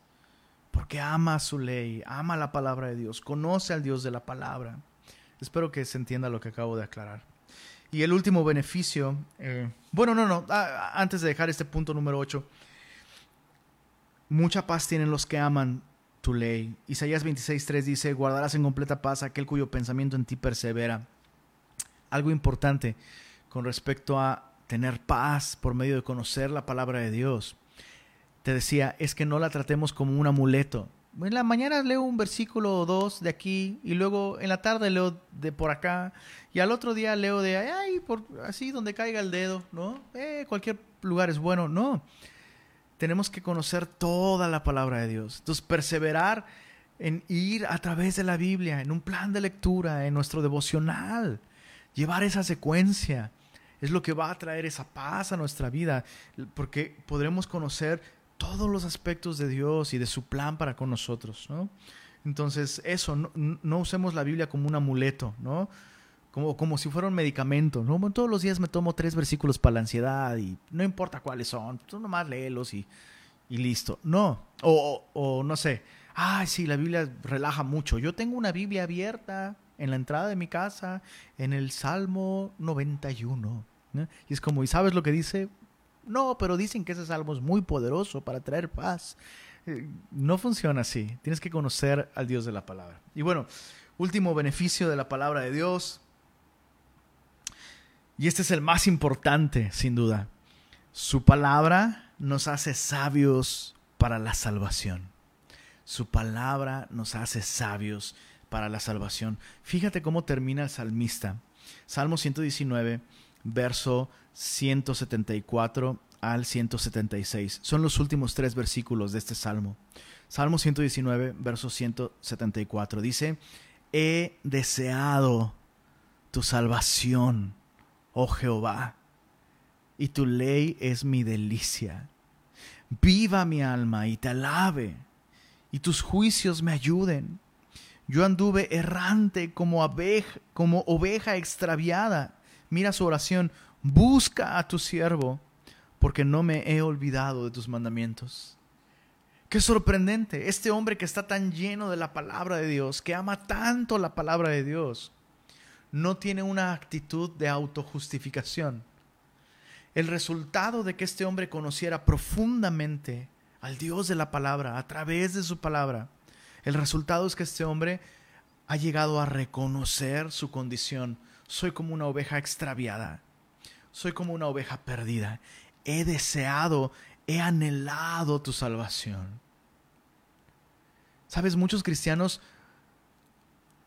porque ama su ley, ama la palabra de Dios, conoce al Dios de la palabra. Espero que se entienda lo que acabo de aclarar. Y el último beneficio, eh, bueno, no, no, antes de dejar este punto número 8, mucha paz tienen los que aman tu ley. Isaías 26.3 dice, guardarás en completa paz aquel cuyo pensamiento en ti persevera. Algo importante con respecto a tener paz por medio de conocer la palabra de Dios te decía, es que no la tratemos como un amuleto. En la mañana leo un versículo o dos de aquí y luego en la tarde leo de por acá y al otro día leo de ay, por así donde caiga el dedo, ¿no? Eh, cualquier lugar es bueno, no. Tenemos que conocer toda la palabra de Dios. Entonces, perseverar en ir a través de la Biblia, en un plan de lectura, en nuestro devocional, llevar esa secuencia, es lo que va a traer esa paz a nuestra vida, porque podremos conocer todos los aspectos de Dios y de su plan para con nosotros. Entonces, eso, no, usemos la Biblia como un amuleto, ¿no? Como, como si fuera un medicamento, ¿no? Todos los días me tomo tres versículos para la ansiedad y no importa cuáles son, tú nomás léelos y, y listo. No, o, o, no sé, ay, sí, la Biblia relaja mucho. Yo tengo una Biblia abierta en la entrada de mi casa, en el Salmo 91. Y es como, ¿y sabes lo que dice? No, pero dicen que ese salmo es muy poderoso para traer paz. Eh, no funciona así. Tienes que conocer al Dios de la palabra. Y bueno, último beneficio de la palabra de Dios. Y este es el más importante, sin duda. Su palabra nos hace sabios para la salvación. Su palabra nos hace sabios para la salvación. Fíjate cómo termina el salmista. Salmo 119, verso 174 al 176. Son los últimos tres versículos de este salmo. Salmo 119, verso 174. Dice, he deseado tu salvación, oh Jehová, y tu ley es mi delicia. Viva mi alma y te alabe, y tus juicios me ayuden. Yo anduve errante como, como oveja extraviada. Mira su oración, busca a tu siervo porque no me he olvidado de tus mandamientos. Qué sorprendente, este hombre que está tan lleno de la palabra de Dios, que ama tanto la palabra de Dios, no tiene una actitud de autojustificación. El resultado de que este hombre conociera profundamente al Dios de la palabra a través de su palabra, el resultado es que este hombre ha llegado a reconocer su condición. Soy como una oveja extraviada. Soy como una oveja perdida he deseado, he anhelado tu salvación. Sabes, muchos cristianos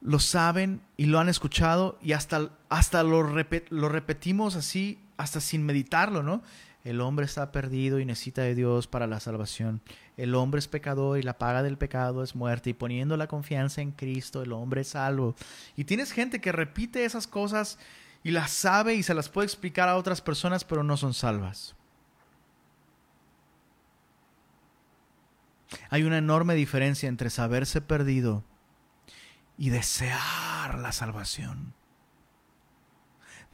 lo saben y lo han escuchado y hasta, hasta lo, lo repetimos así, hasta sin meditarlo, ¿no? El hombre está perdido y necesita de Dios para la salvación. El hombre es pecador y la paga del pecado es muerte. Y poniendo la confianza en Cristo, el hombre es salvo. Y tienes gente que repite esas cosas y las sabe y se las puede explicar a otras personas, pero no son salvas. Hay una enorme diferencia entre saberse perdido y desear la salvación.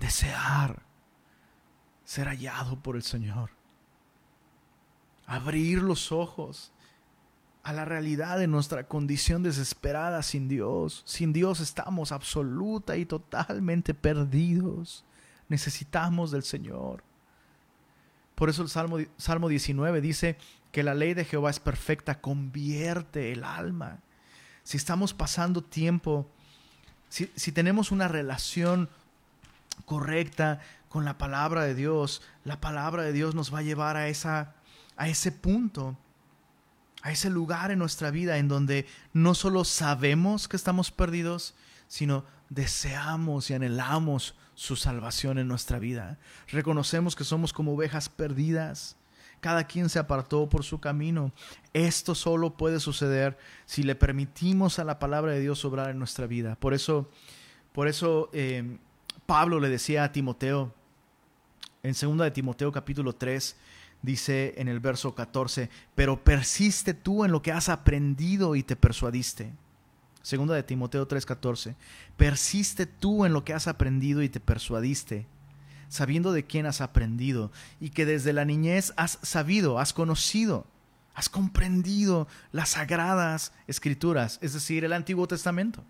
Desear ser hallado por el Señor. Abrir los ojos a la realidad de nuestra condición desesperada sin Dios. Sin Dios estamos absoluta y totalmente perdidos. Necesitamos del Señor. Por eso el Salmo, Salmo 19 dice que la ley de Jehová es perfecta, convierte el alma. Si estamos pasando tiempo, si, tenemos una relación correcta con la palabra de Dios, la palabra de Dios nos va a llevar a, esa, a ese punto, a ese lugar en nuestra vida en donde no solo sabemos que estamos perdidos, sino deseamos y anhelamos su salvación en nuestra vida. Reconocemos que somos como ovejas perdidas. Cada quien se apartó por su camino. Esto solo puede suceder si le permitimos a la palabra de Dios obrar en nuestra vida. Por eso, por eso eh, Pablo le decía a Timoteo, en 2 de Timoteo capítulo 3, dice en el verso 14, pero persiste tú en lo que has aprendido y te persuadiste Segunda de Timoteo 3:14. Persiste tú en lo que has aprendido y te persuadiste, sabiendo de quién has aprendido y que desde la niñez has sabido, has conocido, has comprendido las sagradas escrituras, es decir, el Antiguo Testamento.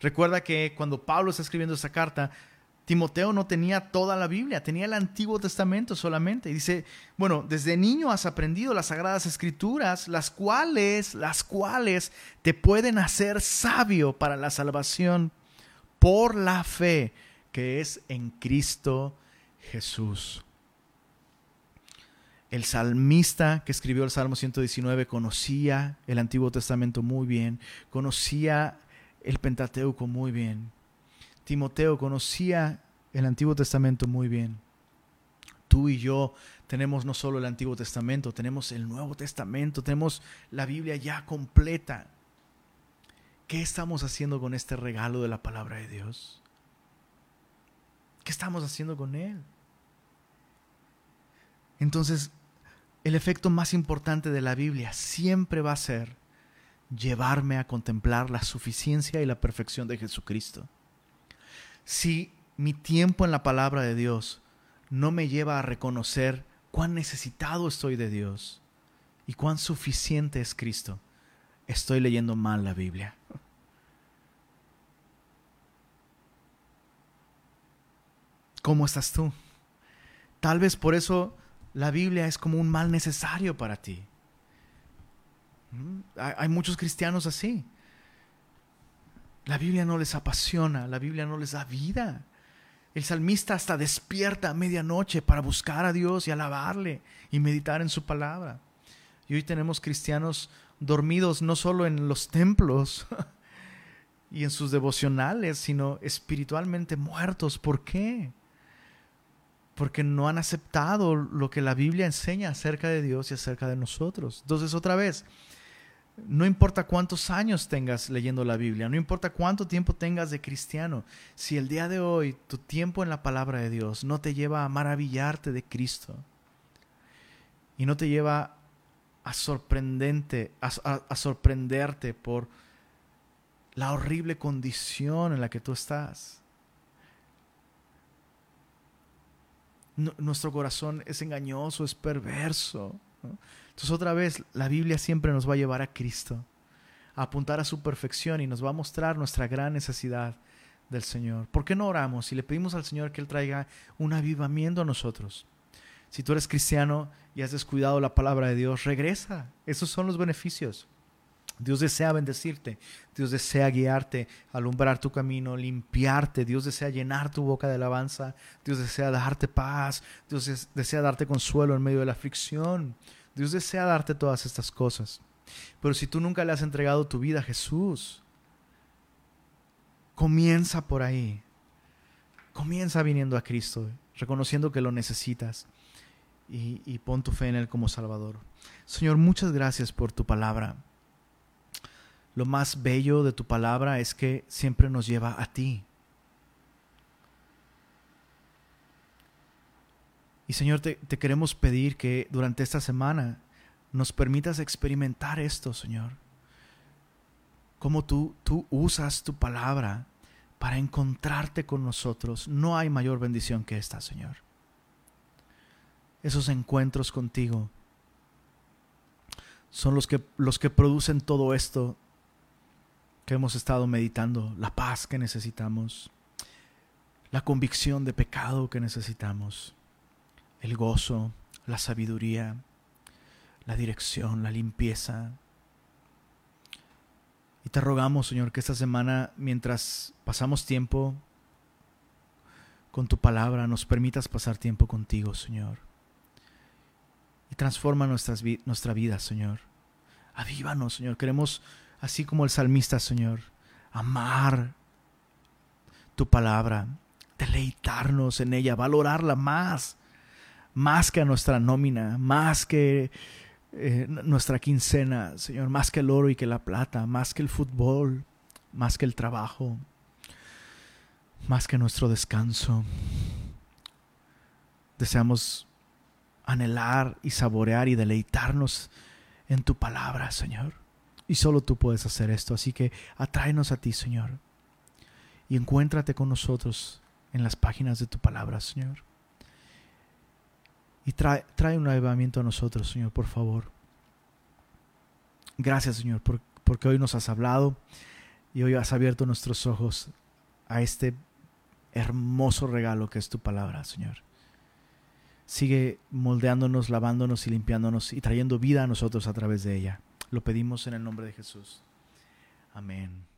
Recuerda que cuando Pablo está escribiendo esta carta, Timoteo no tenía toda la Biblia, tenía el Antiguo Testamento solamente. Y dice, bueno, desde niño has aprendido las sagradas escrituras, las cuales, las cuales te pueden hacer sabio para la salvación por la fe que es en Cristo Jesús. El salmista que escribió el Salmo 119 conocía el Antiguo Testamento muy bien, conocía el Pentateuco muy bien Timoteo conocía el Antiguo Testamento muy bien. Tú y yo tenemos no solo el Antiguo Testamento, tenemos el Nuevo Testamento, tenemos la Biblia ya completa. ¿Qué estamos haciendo con este regalo de la palabra de Dios? ¿Qué estamos haciendo con él? Entonces, el efecto más importante de la Biblia siempre va a ser llevarme a contemplar la suficiencia y la perfección de Jesucristo. Si mi tiempo en la palabra de Dios no me lleva a reconocer cuán necesitado estoy de Dios y cuán suficiente es Cristo, estoy leyendo mal la Biblia. ¿Cómo estás tú? Tal vez por eso la Biblia es como un mal necesario para ti. ¿Mm? Hay muchos cristianos así. La Biblia no les apasiona, la Biblia no les da vida. El salmista hasta despierta a medianoche para buscar a Dios y alabarle y meditar en su palabra. Y hoy tenemos cristianos dormidos no solo en los templos y en sus devocionales, sino espiritualmente muertos. ¿Por qué? Porque no han aceptado lo que la Biblia enseña acerca de Dios y acerca de nosotros. Entonces, otra vez, no importa cuántos años tengas leyendo la Biblia, no importa cuánto tiempo tengas de cristiano, si el día de hoy tu tiempo en la palabra de Dios no te lleva a maravillarte de Cristo y no te lleva a sorprendente, a, sorprenderte por la horrible condición en la que tú estás. nuestro corazón es engañoso, es perverso. Entonces otra vez, la Biblia siempre nos va a llevar a Cristo, a apuntar a su perfección y nos va a mostrar nuestra gran necesidad del Señor. ¿Por qué no oramos y le pedimos al Señor que Él traiga un avivamiento a nosotros? Si tú eres cristiano y has descuidado la palabra de Dios, regresa. Esos son los beneficios. Dios desea bendecirte, Dios desea guiarte, alumbrar tu camino, limpiarte, Dios desea llenar tu boca de alabanza, Dios desea darte paz, Dios desea darte consuelo en medio de la aflicción, Dios desea darte todas estas cosas. Pero si tú nunca le has entregado tu vida a Jesús, comienza por ahí. Comienza viniendo a Cristo, reconociendo que lo necesitas y, y pon tu fe en Él como Salvador. Señor, muchas gracias por tu palabra. Lo más bello de tu palabra es que siempre nos lleva a ti. Y Señor, te, queremos pedir que durante esta semana nos permitas experimentar esto, Señor. Cómo tú, tú usas tu palabra para encontrarte con nosotros. No hay mayor bendición que esta, Señor. Esos encuentros contigo son los que, los que producen todo esto que hemos estado meditando, la paz que necesitamos, la convicción de pecado que necesitamos, el gozo, la sabiduría, la dirección, la limpieza. Y te rogamos, Señor, que esta semana, mientras pasamos tiempo con tu palabra, nos permitas pasar tiempo contigo, Señor. Y transforma nuestra vida, Señor. Avívanos, Señor. Queremos así como el salmista, Señor, amar tu palabra, deleitarnos en ella, valorarla más, más que a nuestra nómina, más que eh, nuestra quincena, Señor, más que el oro y que la plata, más que el fútbol, más que el trabajo, más que nuestro descanso. Deseamos anhelar y saborear y deleitarnos en tu palabra, Señor. Y solo tú puedes hacer esto. Así que atráenos a ti, Señor. Y encuéntrate con nosotros en las páginas de tu palabra, Señor. Y trae, un avivamiento a nosotros, Señor, por favor. Gracias, Señor, porque hoy nos has hablado y hoy has abierto nuestros ojos a este hermoso regalo que es tu palabra, Señor. Sigue moldeándonos, lavándonos y limpiándonos y trayendo vida a nosotros a través de ella. Lo pedimos en el nombre de Jesús. Amén.